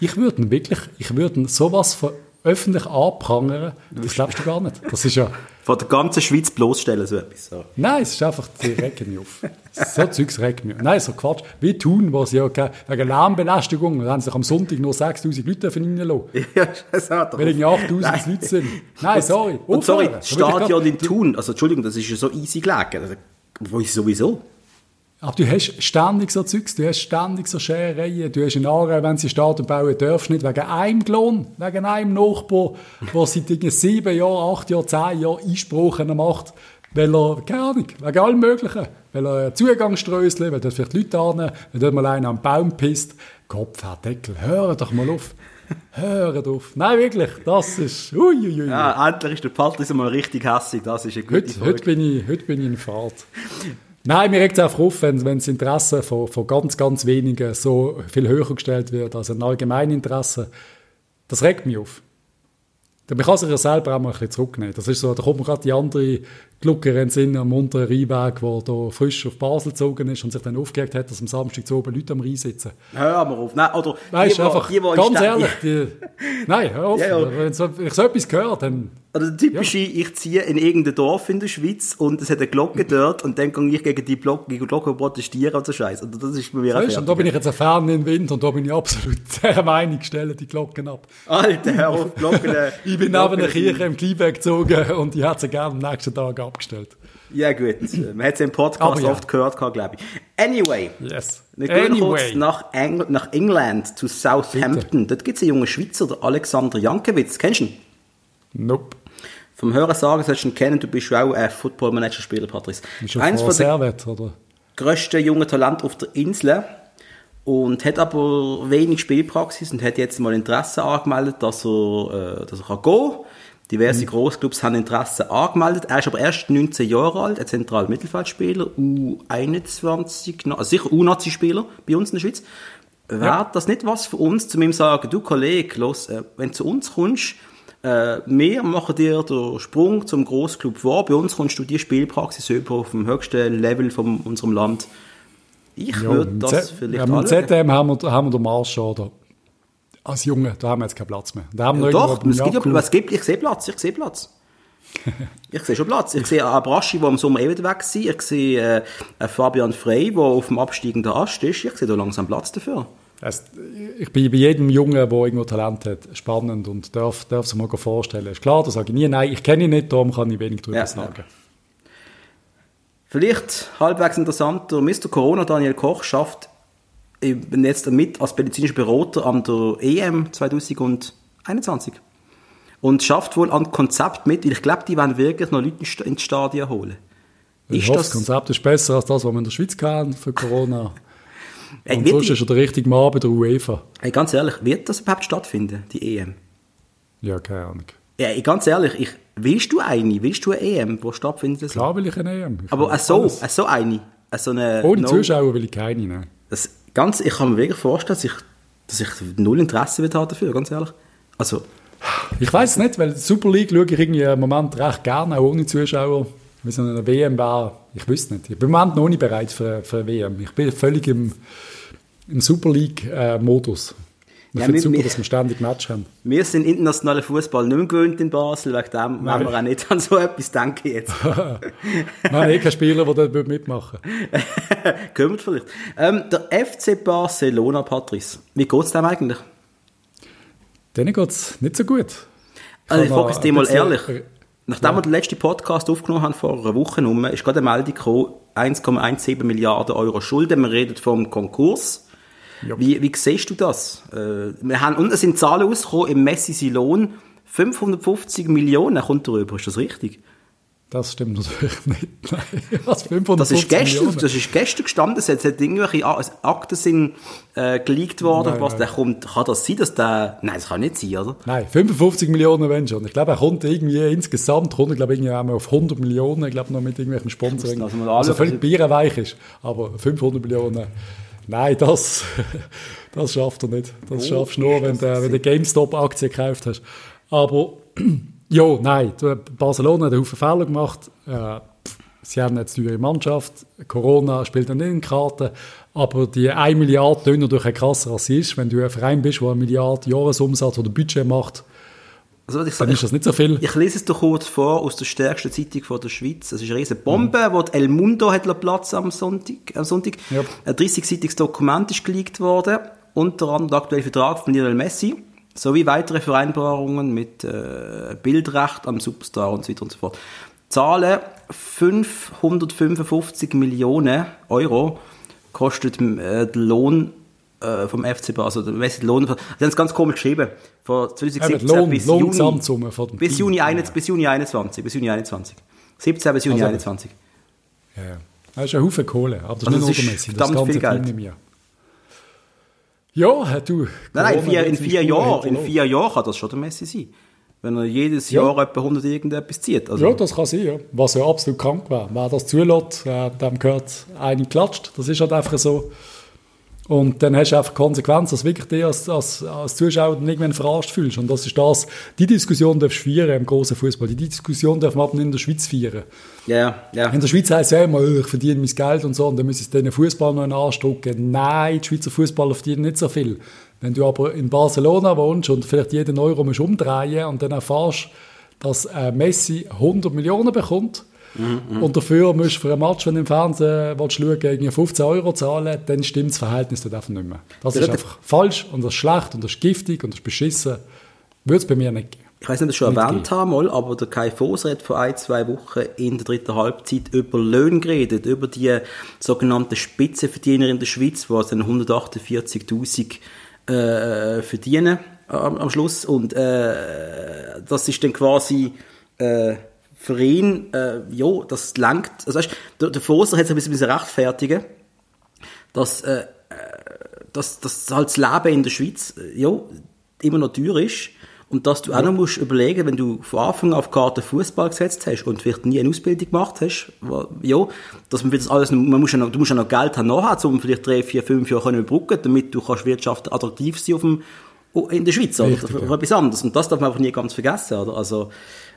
ich würde wirklich, ich würde sowas von öffentlich anprangern, das glaubst du gar nicht. Das ist ja... Von der ganzen Schweiz bloßstellen, so etwas. So. Nein, es ist einfach, die regen mich auf. So Zeugs regt mich auf. Nein, so Quatsch. Wie tun, was ja ke- wegen Lärmbelästigung, da haben sich am Sonntag nur 6000 Leute reinlassen. [laughs] Ja, das hat Weil irgendwie 8000 Nein. Leute sind. Nein, sorry. Und sorry, aufhören. das Stadion in Thun, also Entschuldigung, das ist ja so easy gelegen. Also, wo ist sowieso? Aber du hast ständig so Zeugs, du hast ständig so Scherereien, du hast in Aarau, wenn sie Stadion bauen, darfst nicht wegen einem Lohn, wegen einem Nachbar, der [laughs] seit sieben Jahren, acht Jahren, zehn Jahren Einsprachen macht, weil er, keine Ahnung, wegen allem Möglichen, weil er Zugangsströsel, weil dort vielleicht Leute an, weil dort mal einer am Baum pisst. Kopf, Herr Deckel, hör doch mal auf. Hör auf. Nein, wirklich, das ist, uiuiui. Ja, endlich ist der Patrick mal richtig hässig, das ist eine gute Heute, Folge. heute, bin ich, heute bin ich in Fahrt. Nein, mir regt es einfach auf, wenn, wenn das Interesse von, von ganz, ganz wenigen so viel höher gestellt wird als ein Allgemeininteresse. Das regt mich auf. Man kann sich ja selber auch mal ein bisschen zurücknehmen. Das ist so, da kommt mir gerade die andere Glucke in den Sinn am unteren Rheinweg, der da frisch auf Basel gezogen ist und sich dann aufgeregt hat, dass am Samstag zu oben Leute am Rhein sitzen. Hör mal auf. Nein, oder Weißt die, einfach, die, die ganz ehrlich, [laughs] die, nein, hör auf. Ja, ja. Wenn, ich so etwas höre, dann Oder der typische, ich ziehe in irgendein Dorf in der Schweiz und es hat eine Glocke dort und dann gehe ich gegen die Glocke, gegen die Glocke protestieren und so Scheiß. Und das ist bei mir Weißt, und da bin ich jetzt ein Fan im Wind und da bin ich absolut [laughs] der Meinung, stellen die Glocken ab. Alter, hör auf, Glocken. [laughs] Ich bin neben einer Kirche im Kleinberg gezogen und ich hätte sie gerne am nächsten Tag abgestellt. Ja gut, man hat es im Podcast ja. oft gehört, glaube ich. Anyway, Yes. wir gehen kurz Anyway. nach, Eng nach England, zu Southampton. Dort gibt es einen jungen Schweizer, der Alexander Jankiewicz. Kennst du ihn? Nope. Vom Hören sagen, sollst du ihn kennen, du bist ja auch ein Football-Manager-Spieler, Patrice. Ist schon Eins von den Servet, oder? grössten jungen Talent auf der Insel und hat aber wenig Spielpraxis und hat jetzt mal Interesse angemeldet, dass er, äh, dass er kann gehen kann. Diverse Großclubs haben Interesse angemeldet. Er ist aber erst 19 Jahre alt, ein zentraler Mittelfeldspieler, U21, also sicher U-Nazi-Spieler bei uns in der Schweiz. Wäre das nicht was für uns, zu ihm sagen, du Kollege, los, äh, wenn du zu uns kommst, äh, wir machen dir den Sprung zum Großclub vor. Bei uns kommst du die Spielpraxis über auf dem höchsten Level von unserem Land. Ich würde das vielleicht ja, mit. ZDM haben wir, haben wir den Marsch schon, oder? Als Junge, da haben wir jetzt keinen Platz mehr. Da haben wir Ja, noch doch, es gibt, ja- es gibt, ich sehe Platz, ich sehe Platz. [laughs] ich sehe schon Platz. Ich sehe einen Braschi, der im Sommer eh wieder weg ist. Ich sehe äh, Fabian Frey, der auf dem absteigenden Ast ist. Ich sehe da langsam Platz dafür. Es, ich bin bei jedem Jungen, der irgendwo Talent hat, spannend und darf, darf sich mal vorstellen. Ist klar, da sage ich nie nein, ich kenne ihn nicht, darum kann ich wenig darüber Ja, sagen. Vielleicht halbwegs interessanter, Mr. Corona Daniel Koch schafft eben jetzt mit als medizinischer Berater an der EM 2021. Und schafft wohl an Konzept mit, weil ich glaube, die werden wirklich noch Leute ins- Stadion holen. Ich Ist hoffe, das, das Konzept ist besser als das, was wir in der Schweiz kennen für Corona. [laughs] Ey, Und sonst ist er der richtige Mann bei der UEFA. ey, ganz ehrlich, wird das überhaupt stattfinden, die EM? Ja, keine Ahnung. Ja, ey, ganz ehrlich, ich, willst du eine? Willst du eine EM, die stattfindet? Klar will ich eine EM. Ich Aber so, so eine. So eine Ohne no- Zuschauer will ich keine nehmen. Das, ganz, ich kann mir wirklich vorstellen, dass ich, dass ich null Interesse haben dafür, ganz ehrlich. Also, Ich weiß es nicht, weil die Super League schaue ich irgendwie im Moment recht gerne, auch ohne Zuschauer. Wie so eine WM war, ich wüsste nicht. Ich bin im Moment noch nicht bereit für, für eine WM. Ich bin völlig im, im Super League-Modus. Ich Ja, finde wir- es super, wir- dass wir ständig Match haben. wir sind internationalen Fußball nicht mehr gewöhnt in Basel, wegen dem Nein. wir auch nicht an so etwas denken jetzt. [laughs] Wir haben eh keinen Spieler, der dort mitmachen [laughs] würde. Kümmert vielleicht. Ähm, der FC Barcelona, Patrice, wie geht es dem eigentlich? Denen geht es nicht so gut. Also ich frage es dir mal ehrlich. Nachdem wir den letzten Podcast aufgenommen haben vor einer Woche rum, ist gerade eine Meldung gekommen, 1,17 Milliarden Euro Schulden. Wir reden vom Konkurs. Ja. Wie, wie siehst du das? Äh, wir haben, und es sind Zahlen rausgekommen, im Messi sein Lohn 550 Millionen kommt darüber. Ist das richtig? Das stimmt natürlich nicht. [laughs] Nein, was, 550 Das ist gestern, Millionen? das ist gestern gestanden. Es hat irgendwelche Akten sind äh, geleakt worden, Nein, was nein. der kommt. Kann das sein, dass der... Nein, das kann nicht sein, oder? Nein, 55 Millionen wenn schon. Ich glaube, er kommt irgendwie insgesamt, kommt er, glaube ich, irgendwie einmal auf 100 Millionen, ich glaube noch mit irgendwelchen Sponsoring. Also völlig bierenweich ist. Aber 500 Millionen, nein, das, [laughs] das schafft er nicht. Das Wo schaffst du nur, wenn du, wenn du? GameStop-Aktien gekauft hast. Aber, [clears throat] ja, nein, Barcelona hat einen Haufen Fehler gemacht. Äh, Sie haben jetzt eine teure Mannschaft. Corona spielt dann nicht in Karten. Aber die 1 Milliarde tönen natürlich ein krasser als sie ist. Wenn du ein Verein bist, der eine Milliarde Jahresumsatz oder Budget macht Also, ich, Dann ist das nicht so viel. Ich lese es dir kurz vor aus der stärksten Zeitung von der Schweiz. Es ist eine riesige Bombe, mhm. wo die El Mundo hat Platz am Sonntag. Am Sonntag. Ja. Ein 30-seitiges Dokument ist geleakt worden. Unter anderem der aktuelle Vertrag von Lionel Messi. Sowie weitere Vereinbarungen mit äh, Bildrecht am Superstar und so weiter und so fort. Zahlen 555 Millionen Euro kostet äh, der Lohn äh, vom FC Basel, also der Messi Lohn, sie haben es ganz komisch geschrieben, von 2017 Lohn, bis, Juni, bis, Juni, ja. bis Juni 21, bis Juni 21. 17 bis Juni also, 21. Ja, ja. Das ist ein Haufen Kohle, aber das also ist nicht Messi, das ganze viel Geld. Mir. Ja, du. Nein, nein, in vier, in vier Jahren, in vier Jahren kann das schon der Messi sein. Wenn er jedes ja. Jahr etwa 100 irgendetwas zieht. Also. Ja, das kann sein, ja. Was ja absolut krank wäre. Wer das zulässt, äh, dem gehört eine klatscht. Das ist halt einfach so. Und dann hast du einfach Konsequenz, dass wirklich dir als, als, als Zuschauer dann irgendwann verarscht fühlst. Und das ist das, die Diskussion darfst du feiern im großen Fußball. Die Diskussion darf man in der Schweiz feiern. Ja, ja. In der Schweiz heisst es ja immer, ich verdiene mein Geld und so, und dann müssen sie den Fußball noch in Arsch Nein, die Schweizer Fußballer verdienen nicht so viel. Wenn du aber in Barcelona wohnst und vielleicht jeden Euro musst umdrehen und dann erfährst, dass äh, Messi 100 Millionen bekommt, Mhm, und dafür musst du für ein Match, wenn du im Fernsehen willst, schauen, gegen 15 Euro zahlen, dann stimmt das Verhältnis dort einfach nicht mehr. Das ist einfach falsch und das ist schlecht und das ist giftig und das ist beschissen. Würde es bei mir nicht geben. Ich weiß nicht, ob ich das schon erwähnt habe, aber der Kai Foser hat vor ein, zwei Wochen in der dritten Halbzeit über Löhne geredet, über die sogenannten Spitzenverdiener in der Schweiz, die also 148.000 äh, verdienen am, am Schluss. Und äh, das ist dann quasi... Äh, für ihn, äh, ja, das langt. Also weißt, der, der Foster hat sich ein bisschen rechtfertigen, dass, äh, äh, dass, dass halt das Leben in der Schweiz, äh, ja, immer noch teuer ist. Und dass du ja. auch noch musst überlegen, wenn du von Anfang auf Karte Fußball gesetzt hast und vielleicht nie eine Ausbildung gemacht hast, ja, dass man das alles, man muss ja noch, du musst ja noch Geld haben nachher, um vielleicht drei, vier, fünf Jahre können überbrücken, damit du kannst wirtschaftlich attraktiv sein auf dem, in der Schweiz, oder? Richtig, ja. etwas anderes. Und das darf man einfach nie ganz vergessen, oder? Also,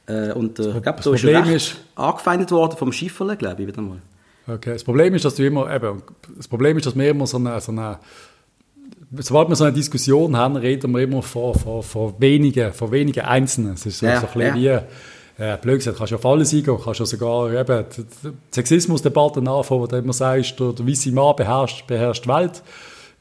äh, und äh, ich glaube, so ist er ist, angefeindet worden vom Schifferle, glaube ich, wieder mal. Okay, das Problem ist, dass du immer, eben, das Problem ist, dass wir immer so eine, so eine sobald wir so eine Diskussion haben, reden wir immer von, von, von wenigen, von wenigen Einzelnen. Es ist so, ja, so ein bisschen ja. wie, äh, blöd gesagt, kannst du auf alles eingehen, kannst du sogar eben die Sexismusdebatte nachfangen, wo du immer sagst, der, der weiße Mann beherrscht, beherrscht die Welt.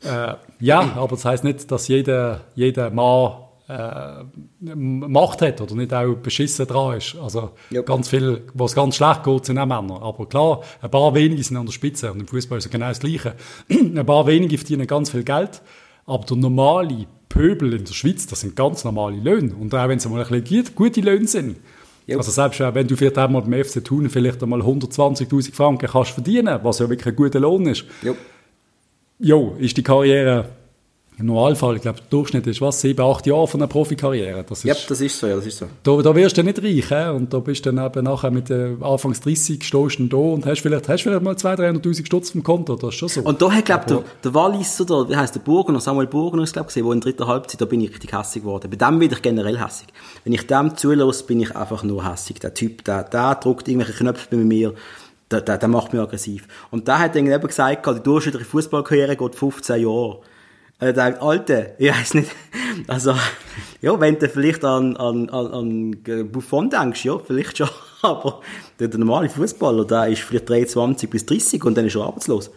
Äh, ja, aber das heißt nicht, dass jeder, jeder Mann äh, Macht hat oder nicht auch beschissen dran ist. Also yep. ganz viel, was ganz schlecht geht, sind auch Männer. Aber klar, ein paar wenige sind an der Spitze und im Fußball ist es genau das Gleiche. [clears throat] ein paar wenige verdienen ganz viel Geld, aber der normale Pöbel in der Schweiz, das sind ganz normale Löhne. Und auch wenn es mal ein bisschen gute Löhne sind, Yep. Also selbst wenn du vielleicht einmal beim FC Thun vielleicht einmal 120'000 Franken kannst verdienen, was ja wirklich ein guter Lohn ist, yep. jo, ist die Karriere im Normalfall, ich glaube, der Durchschnitt ist was, sieben, acht Jahre von einer Profikarriere. Das ist, ja, das ist so, ja, das ist so. Da, da wirst du nicht reich, he? und da bist du dann eben nachher mit äh, Anfangs 30 stehst du da und hast vielleicht, hast vielleicht mal 200.000, 300'000 Stutz vom Konto, das ist schon so. Und da hat, glaube ich, der, der Wallis, oder, wie heisst der Burgener, Samuel Burgener, ist, glaube ich, wo in dritter Halbzeit, da bin ich richtig hässig geworden. Bei dem bin ich generell hässig. Wenn ich dem zulasse, bin ich einfach nur hässig. Der Typ, der, der drückt irgendwelche Knöpfe bei mir, der, der, der macht mich aggressiv. Und der hat dann eben gesagt, die durchschnittliche Fußballkarriere geht 15 Jahre. Und ich denke, Alter, ich weiß nicht, [laughs] also, ja, wenn du vielleicht an, an, an, Buffon denkst, ja, vielleicht schon, [laughs] aber der, der normale Fußballer, der ist vielleicht 23 bis 30 und dann ist er arbeitslos.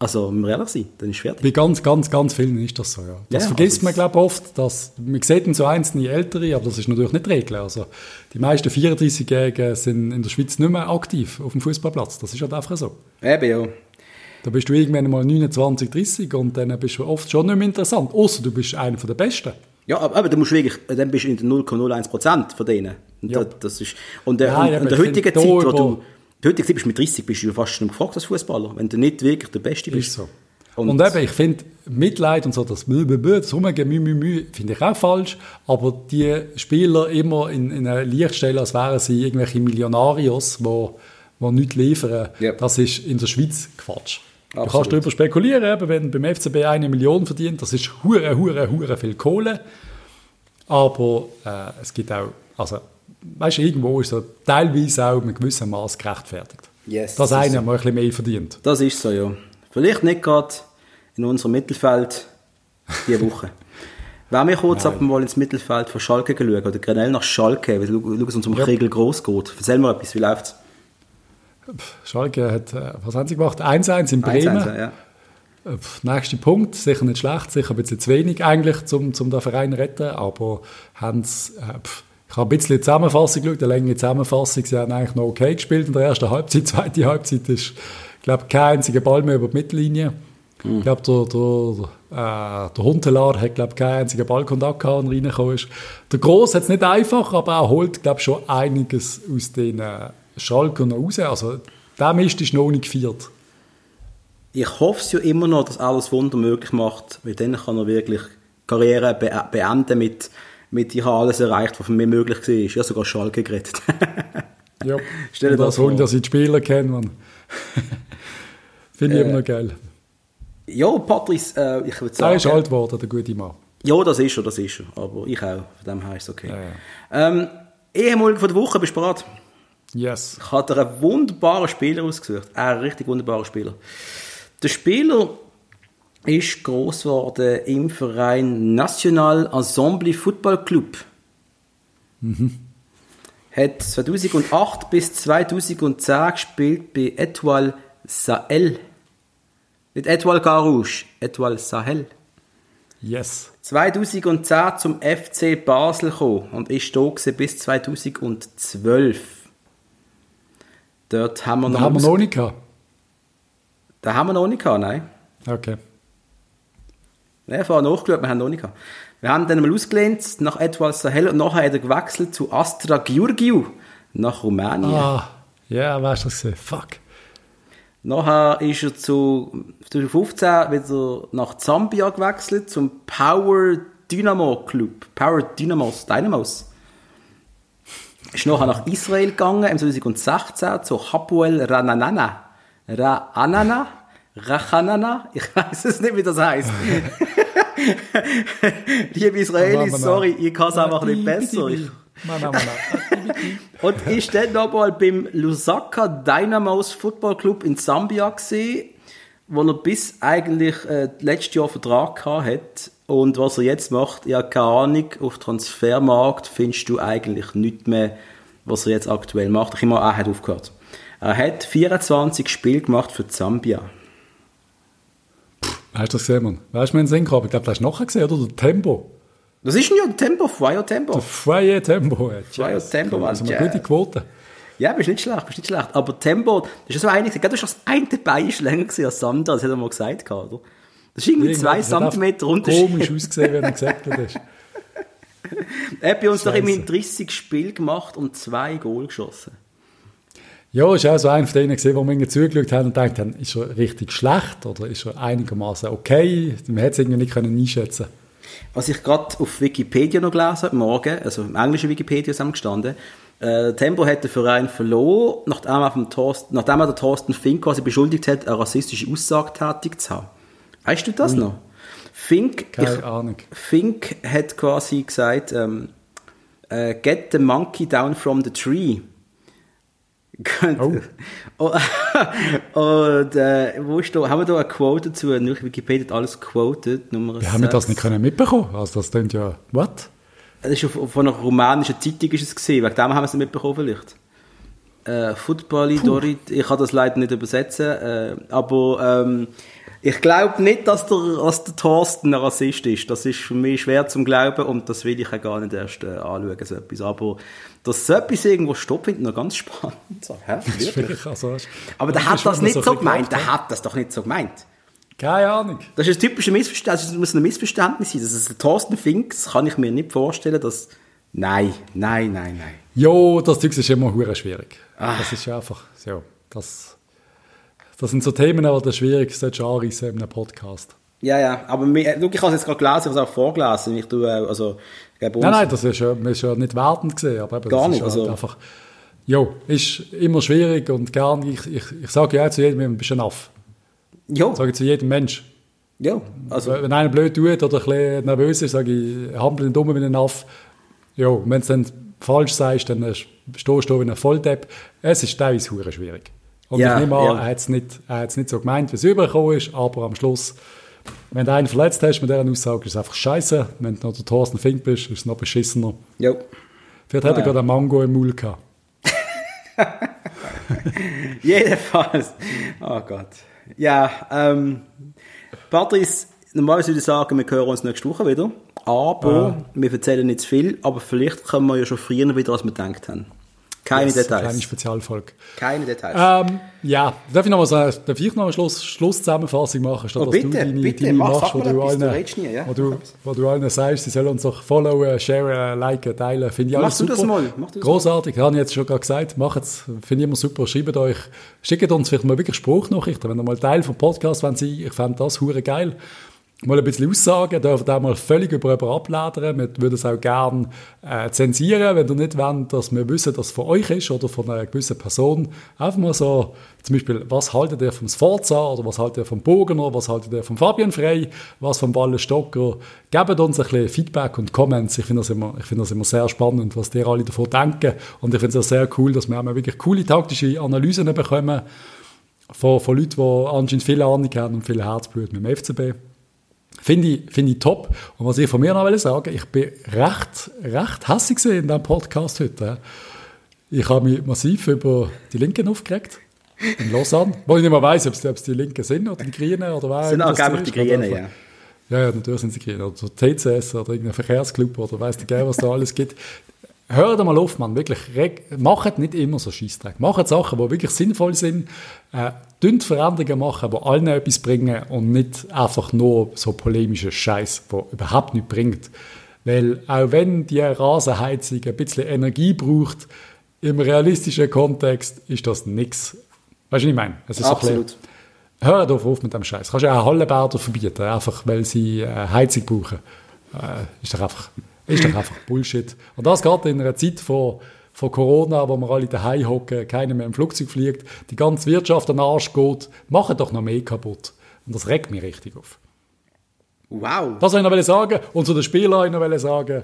Also, wenn wir ehrlich sein, dann ist es fertig. Bei ganz, ganz, ganz vielen ist das so, ja. Das ja, vergisst also man, glaube ich, oft, dass, man sieht in so einzelne Ältere, aber das ist natürlich nicht die Regel. Also, die meisten 34-Jährigen sind in der Schweiz nicht mehr aktiv auf dem Fußballplatz. Das ist halt einfach so. Eben, ja. Da bist du irgendwann mal 29, 30 und dann bist du oft schon nicht mehr interessant. Außer du bist einer der Besten. Ja, aber, aber du musst wirklich, dann bist du in den 0,01 Prozent von denen. Und ja. das ist, und, äh, ja, und, und der heutigen Zeit, wo du, die heutige Zeit bist mit 30, bist du fast schon gefragt als Fußballer, wenn du nicht wirklich der Beste bist. Ist so. Und, und eben, ich finde, Mitleid und so, das das Rumgehen, Mühe, Mühe, Mühe, finde ich auch falsch. Aber die Spieler immer in, in ein Licht stellen, als wären sie irgendwelche Millionarios, die, die nichts liefern, ja. das ist in der Schweiz Quatsch. Absolut. Du kannst darüber spekulieren, eben, wenn beim FCB eine Million verdient, das ist hure, hure, hure viel Kohle. Aber äh, es gibt auch, also, weißt du, irgendwo ist es teilweise auch mit gewissem Maß gerechtfertigt. Yes, dass das einer so. mal ein bisschen mehr verdient. Das ist so, ja. Vielleicht nicht gerade in unserem Mittelfeld diese Woche. [laughs] Wollen wir kurz ab mal ins Mittelfeld von Schalke schauen, oder generell nach Schalke, weil es uns um Ja. Kriegel groß geht. Erzähl mal etwas, wie läuft's? Schalke hat, äh, was haben sie gemacht? 1-1 in Bremen. 1-1, ja. Äh, Nächster Punkt, sicher nicht schlecht, sicher ein bisschen zu wenig eigentlich, um zum den Verein zu retten, aber haben's, äh, pf, ich habe ein bisschen die Zusammenfassung geschaut, eine längere Zusammenfassung, sie haben eigentlich noch okay gespielt in der ersten Halbzeit, [laughs] zweite Halbzeit ist, ich glaube, kein einziger Ball mehr über die Mittellinie. Ich glaube, der, der, äh, der Huntelar hat, glaube keinen einzigen Ballkontakt gehabt, und reingekommen ist. Der Gross hat es nicht einfach, aber er holt, glaube schon einiges aus den äh, Schalkern raus. Also, der Mist ist noch nicht gefeiert. Ich hoffe es ja immer noch, dass alles Wunder möglich macht, weil dann kann er wirklich Karriere be beenden mit, mit ich habe alles erreicht, was für mich möglich war. Ich habe sogar Schalke gerettet. [laughs] Ja, [laughs] Stell dir das das vor. dass ich die Spieler kenne. [laughs] Finde ich Äh, immer noch geil. ja, Patrice, äh, ich würde Er sagen... ist alt geworden, der gute Mann. Ja, das ist er, das ist er. Aber ich auch. Von dem her ist es okay. Ja, ja. Ähm, ehemalig von der Woche, bist du bereit? Yes. Ich habe einen wunderbaren Spieler ausgesucht. Einen richtig wunderbaren Spieler. Der Spieler ist groß geworden im Verein National Ensemble Football Club. Hat 2008 bis 2010 gespielt bei Etoile Sahel. Nicht Etoile Carouge, Etoile Sahel. Yes. 2010 zum FC Basel gekommen und ist da bis 2012. Dort haben wir Da noch, haben wir noch nicht gehabt. Da haben wir noch nicht gehabt, nein. Okay. Ja, ich habe nachgeschaut, wir haben noch nicht gehabt. Wir haben dann mal ausgelehnt nach Etoile Sahel und nachher hat er gewechselt zu Astra Giurgiu nach Rumänien. Ah, ja, weißt du gesehen? Fuck. Nachher ist er zu 2015 wieder nach Zambia gewechselt zum Power Dynamo Club. Power Dynamos, Dynamos. Ist nachher nach Israel gegangen im 2016 zu Hapoel Rananana. Ranana? Rachanana? Ich weiß es nicht, wie das heißt. [laughs] Liebe Israelis, sorry, ich kann es einfach nicht besser. Ich und ist dann nochmal beim Lusaka Dynamos Football Club in Zambia gesehen, wo er bis eigentlich äh, letztes Jahr Vertrag gehabt hat. Und was er jetzt macht, ja, keine Ahnung, auf Transfermarkt findest du eigentlich nichts mehr, was er jetzt aktuell macht. Ich immer, er hat aufgehört. Er hat 24 Spiele gemacht für Zambia. Hast du das gesehen, Mann? Weißt du, haben es gehabt. Ich glaube, das hast du nachher gesehen, oder? Der Tempo. Das ist ja Tempo, Fire Tempo. Der freie Tempo. ey. Freie Jazz. Tempo, Mann, Also eine Jazz. gute Quote. Ja, bist nicht schlecht, bist nicht schlecht. Aber Tempo, das ist ja so einig. Du hast das eine Bein ist länger als das andere, das hat er mal gesagt, oder? Das ist irgendwie zwei Zentimeter Unterschied. Komisch ausgesehen, wenn er gesagt hat. [laughs] Er hat bei uns doch Scheiße. immerhin 30 Spiele gemacht und zwei Goal geschossen. Ja, ist auch so einer von denen gesehen, wo wir zugeschaut haben und gedacht haben, ist er richtig schlecht oder ist er einigermaßen okay? Man hätte es irgendwie nicht können einschätzen Was ich gerade auf Wikipedia noch gelesen habe, morgen, also im englischen Wikipedia ist es gestanden, äh, Tempo hat den Verein verloren, nachdem er, vom Thorsten, nachdem er den Thorsten Fink quasi beschuldigt hat, eine rassistische Aussage tätig zu haben. Weißt du das noch? Fink, Keine ich, Ahnung. Fink hat quasi gesagt, ähm, äh, get the monkey down from the tree. Oh. [laughs] Und äh, wo ist da, haben wir da eine Quote dazu? Nur Wikipedia hat alles quoted. Nummer Wir haben wir das nicht können mitbekommen. Also das klingt ja, what? Das ist von einer rumänischen Zeitung ist es gesehen. Wegen dem haben wir es nicht mitbekommen vielleicht. Äh, Football Dorit, ich kann das leider nicht übersetzen, äh, aber ähm, ich glaube nicht, dass der, dass der Thorsten ein Rassist ist. Das ist für mich schwer zum Glauben und das will ich auch gar nicht erst äh, anschauen, so etwas. Aber dass so etwas irgendwo stoppt, finde ich noch ganz [laughs] spannend. So, hä? Wirklich? also, Aber der hat das nicht so gemeint. gelacht Der hat das doch nicht so gemeint. Keine Ahnung. Das ist ein typisches Missverständnis, das muss ein Missverständnis sein. Das ist ein Thorsten Fink, das kann ich mir nicht vorstellen, dass... Nein, nein, nein, nein. Jo, das Zeug ist immer schwierig. Ah. Das ist einfach, ja, das, das sind so Themen, die das schwierig du anreissen in einem Podcast. Ja, ja, aber mir, schau, ich habe es jetzt gerade gelesen, ich habe es auch vorgelesen. Ich tue, äh, also, Nein, nein, das ist ja, ist ja nicht wertend gesehen, aber eben, Gar das nicht, ist halt also- einfach, jo, ist immer schwierig und gern, ich, ich, ich sage ja auch zu jedem, du bist ein Aff. Ja, Sage ich zu jedem Mensch. ja, also, Wenn einer blöd tut oder ein bisschen nervös ist, sage ich, hampel den dumm wie ein Aff. Ja, wenn du es dann falsch sagst, dann äh, stehst du wie ein Volldepp. Es ist teilweise schwierig. Und Ja, ich nehme an, ja. er hat es nicht, er nicht so gemeint, wie es übergekommen ist, aber am Schluss Wenn du einen verletzt hast mit dieser Aussage, ist es einfach scheiße. Wenn du noch der Thorsten Fink bist, ist es noch beschissener. Jo. Vielleicht hätte er gerade einen Mango im Mund gehabt. [laughs] Jedenfalls. Oh Gott. Ja, ähm, Patrice, normalerweise würde ich sagen, wir hören uns nächste Woche wieder. Aber wir erzählen nicht zu viel, aber vielleicht kommen wir ja schon früher wieder, als wir gedacht haben. Keine Yes, Details. Kleine Spezialfolge. Keine Details. Ähm, ja, darf ich noch mal sagen, darf ich noch eine Schluss, Schlusszusammenfassung machen, statt Oh, dass bitte, du deine, bitte, deine mach, machst, wo mal du, du allen, nie, ja? wo, du, wo du allen sagst, sie sollen uns doch followen, sharen, liken, teilen, finde ich alles du super. das mal, mach du das Großartig, habe ich jetzt schon gerade gesagt, macht es, finde ich immer super, schreibt euch, schickt uns vielleicht mal wirklich Spruchnachrichten, wenn ihr mal Teil vom Podcast wollt sein, ich fände das hure geil. Mal ein bisschen Aussagen, dürft auch mal völlig über jemanden abladern. Wir würden es auch gerne äh, zensieren, wenn ihr nicht wollt, dass wir wissen, dass es von euch ist oder von einer gewissen Person. Einfach mal so, zum Beispiel, was haltet ihr vom Sforza oder was haltet ihr vom Bogener, was haltet ihr vom Fabian Frey, was vom Wallenstocker. Gebt uns ein bisschen Feedback und Comments. Ich finde das, immer, ich finde das immer sehr spannend, was ihr alle davon denken. Und ich finde es auch sehr cool, dass wir auch mal wirklich coole taktische Analysen bekommen von, von Leuten, die anscheinend viel Ahnung haben und viel Herzblut mit dem FCB. Finde ich, finde ich top. Und was ich von mir noch will sagen, ich bin recht, recht hässig in diesem Podcast heute. Ich habe mich massiv über die Linken aufgeregt. In Lausanne. Wo ich nicht mehr weiss, ob es, die Linken sind oder die Grünen oder wer. sind immer auch das glaube ich ist. die Grünen, ja. ja, ja, natürlich sind sie Grüne. Oder TCS oder irgendein Verkehrsclub oder weiss Geil, was da alles gibt. Hört mal auf, Mann. Wirklich. Macht nicht immer so Scheissdreck. Macht Sachen, die wirklich sinnvoll sind. Äh, Veränderungen machen, die allen etwas bringen und nicht einfach nur so polemische Scheiß, der überhaupt nichts bringt. Weil auch wenn die Rasenheizung ein bisschen Energie braucht, im realistischen Kontext ist das nichts. Weißt du, was ich meine? Es ist so Absolut. Hör doch auf mit dem Scheiß. Kannst ja auch Hallenbäder verbieten, einfach weil sie äh, Heizung brauchen. Äh, ist, doch einfach, ist doch einfach Bullshit. Und das geht in einer Zeit von, von Corona, wo wir alle daheim hocken, keiner mehr im Flugzeug fliegt, die ganze Wirtschaft an den Arsch geht. Machen doch noch mehr kaputt. Und das regt mich richtig auf. Wow. Das wollte ich noch sagen. Und zu den Spielern wollte ich noch sagen,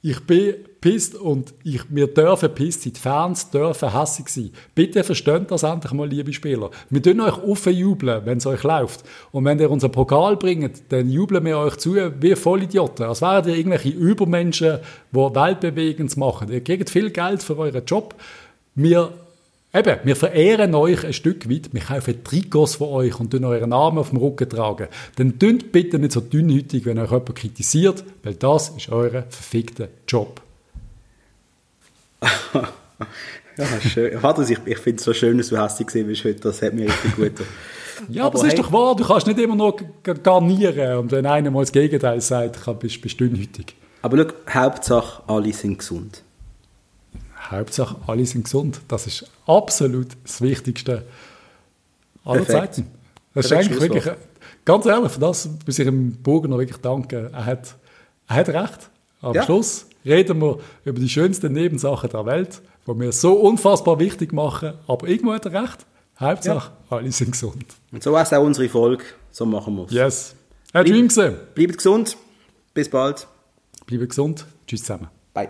ich bin pisst und ich, wir dürfen pisst sein. Die Fans dürfen hässig sein. Bitte versteht das endlich mal, liebe Spieler. Wir tun euch aufjubeln, wenn es euch läuft. Und wenn ihr unseren Pokal bringt, dann jubeln wir euch zu wie Vollidioten. Als wären ihr irgendwelche Übermenschen, die Weltbewegendes machen. Ihr kriegt viel Geld für euren Job. Wir Eben, wir verehren euch ein Stück weit, wir kaufen Trikots von euch und tun euren Namen auf dem Rücken tragen. Dann tünt bitte nicht so dünnhütig, wenn euch jemand kritisiert, weil das ist euer verfickter Job. [laughs] Ja, schön. Warte, ich, ich finde es so schön, dass du hässlich gesehen bist heute. Das hat mir richtig gut getan. Ja, aber, Aber es ist hey- doch wahr, du kannst nicht immer noch g- garnieren und wenn einer mal das Gegenteil sagt, bist du dünnhütig. Aber schau, Hauptsache, alle sind gesund. Hauptsache, alle sind gesund. Das ist absolut das Wichtigste aller Perfekt. Zeiten. Das ist Perfekt eigentlich wirklich, ganz ehrlich, für das muss ich dem Burger noch wirklich danken. Er hat, er hat recht. Am Ja. Schluss reden wir über die schönsten Nebensachen der Welt, die wir so unfassbar wichtig machen, aber irgendwo hat er recht. Hauptsache, alle sind gesund. Und so ist auch unsere Folge. So machen wir es. Yes. Hat Dream gesehen. Bleibt gesund. Bis bald. Bleibt gesund. Tschüss zusammen. Bye.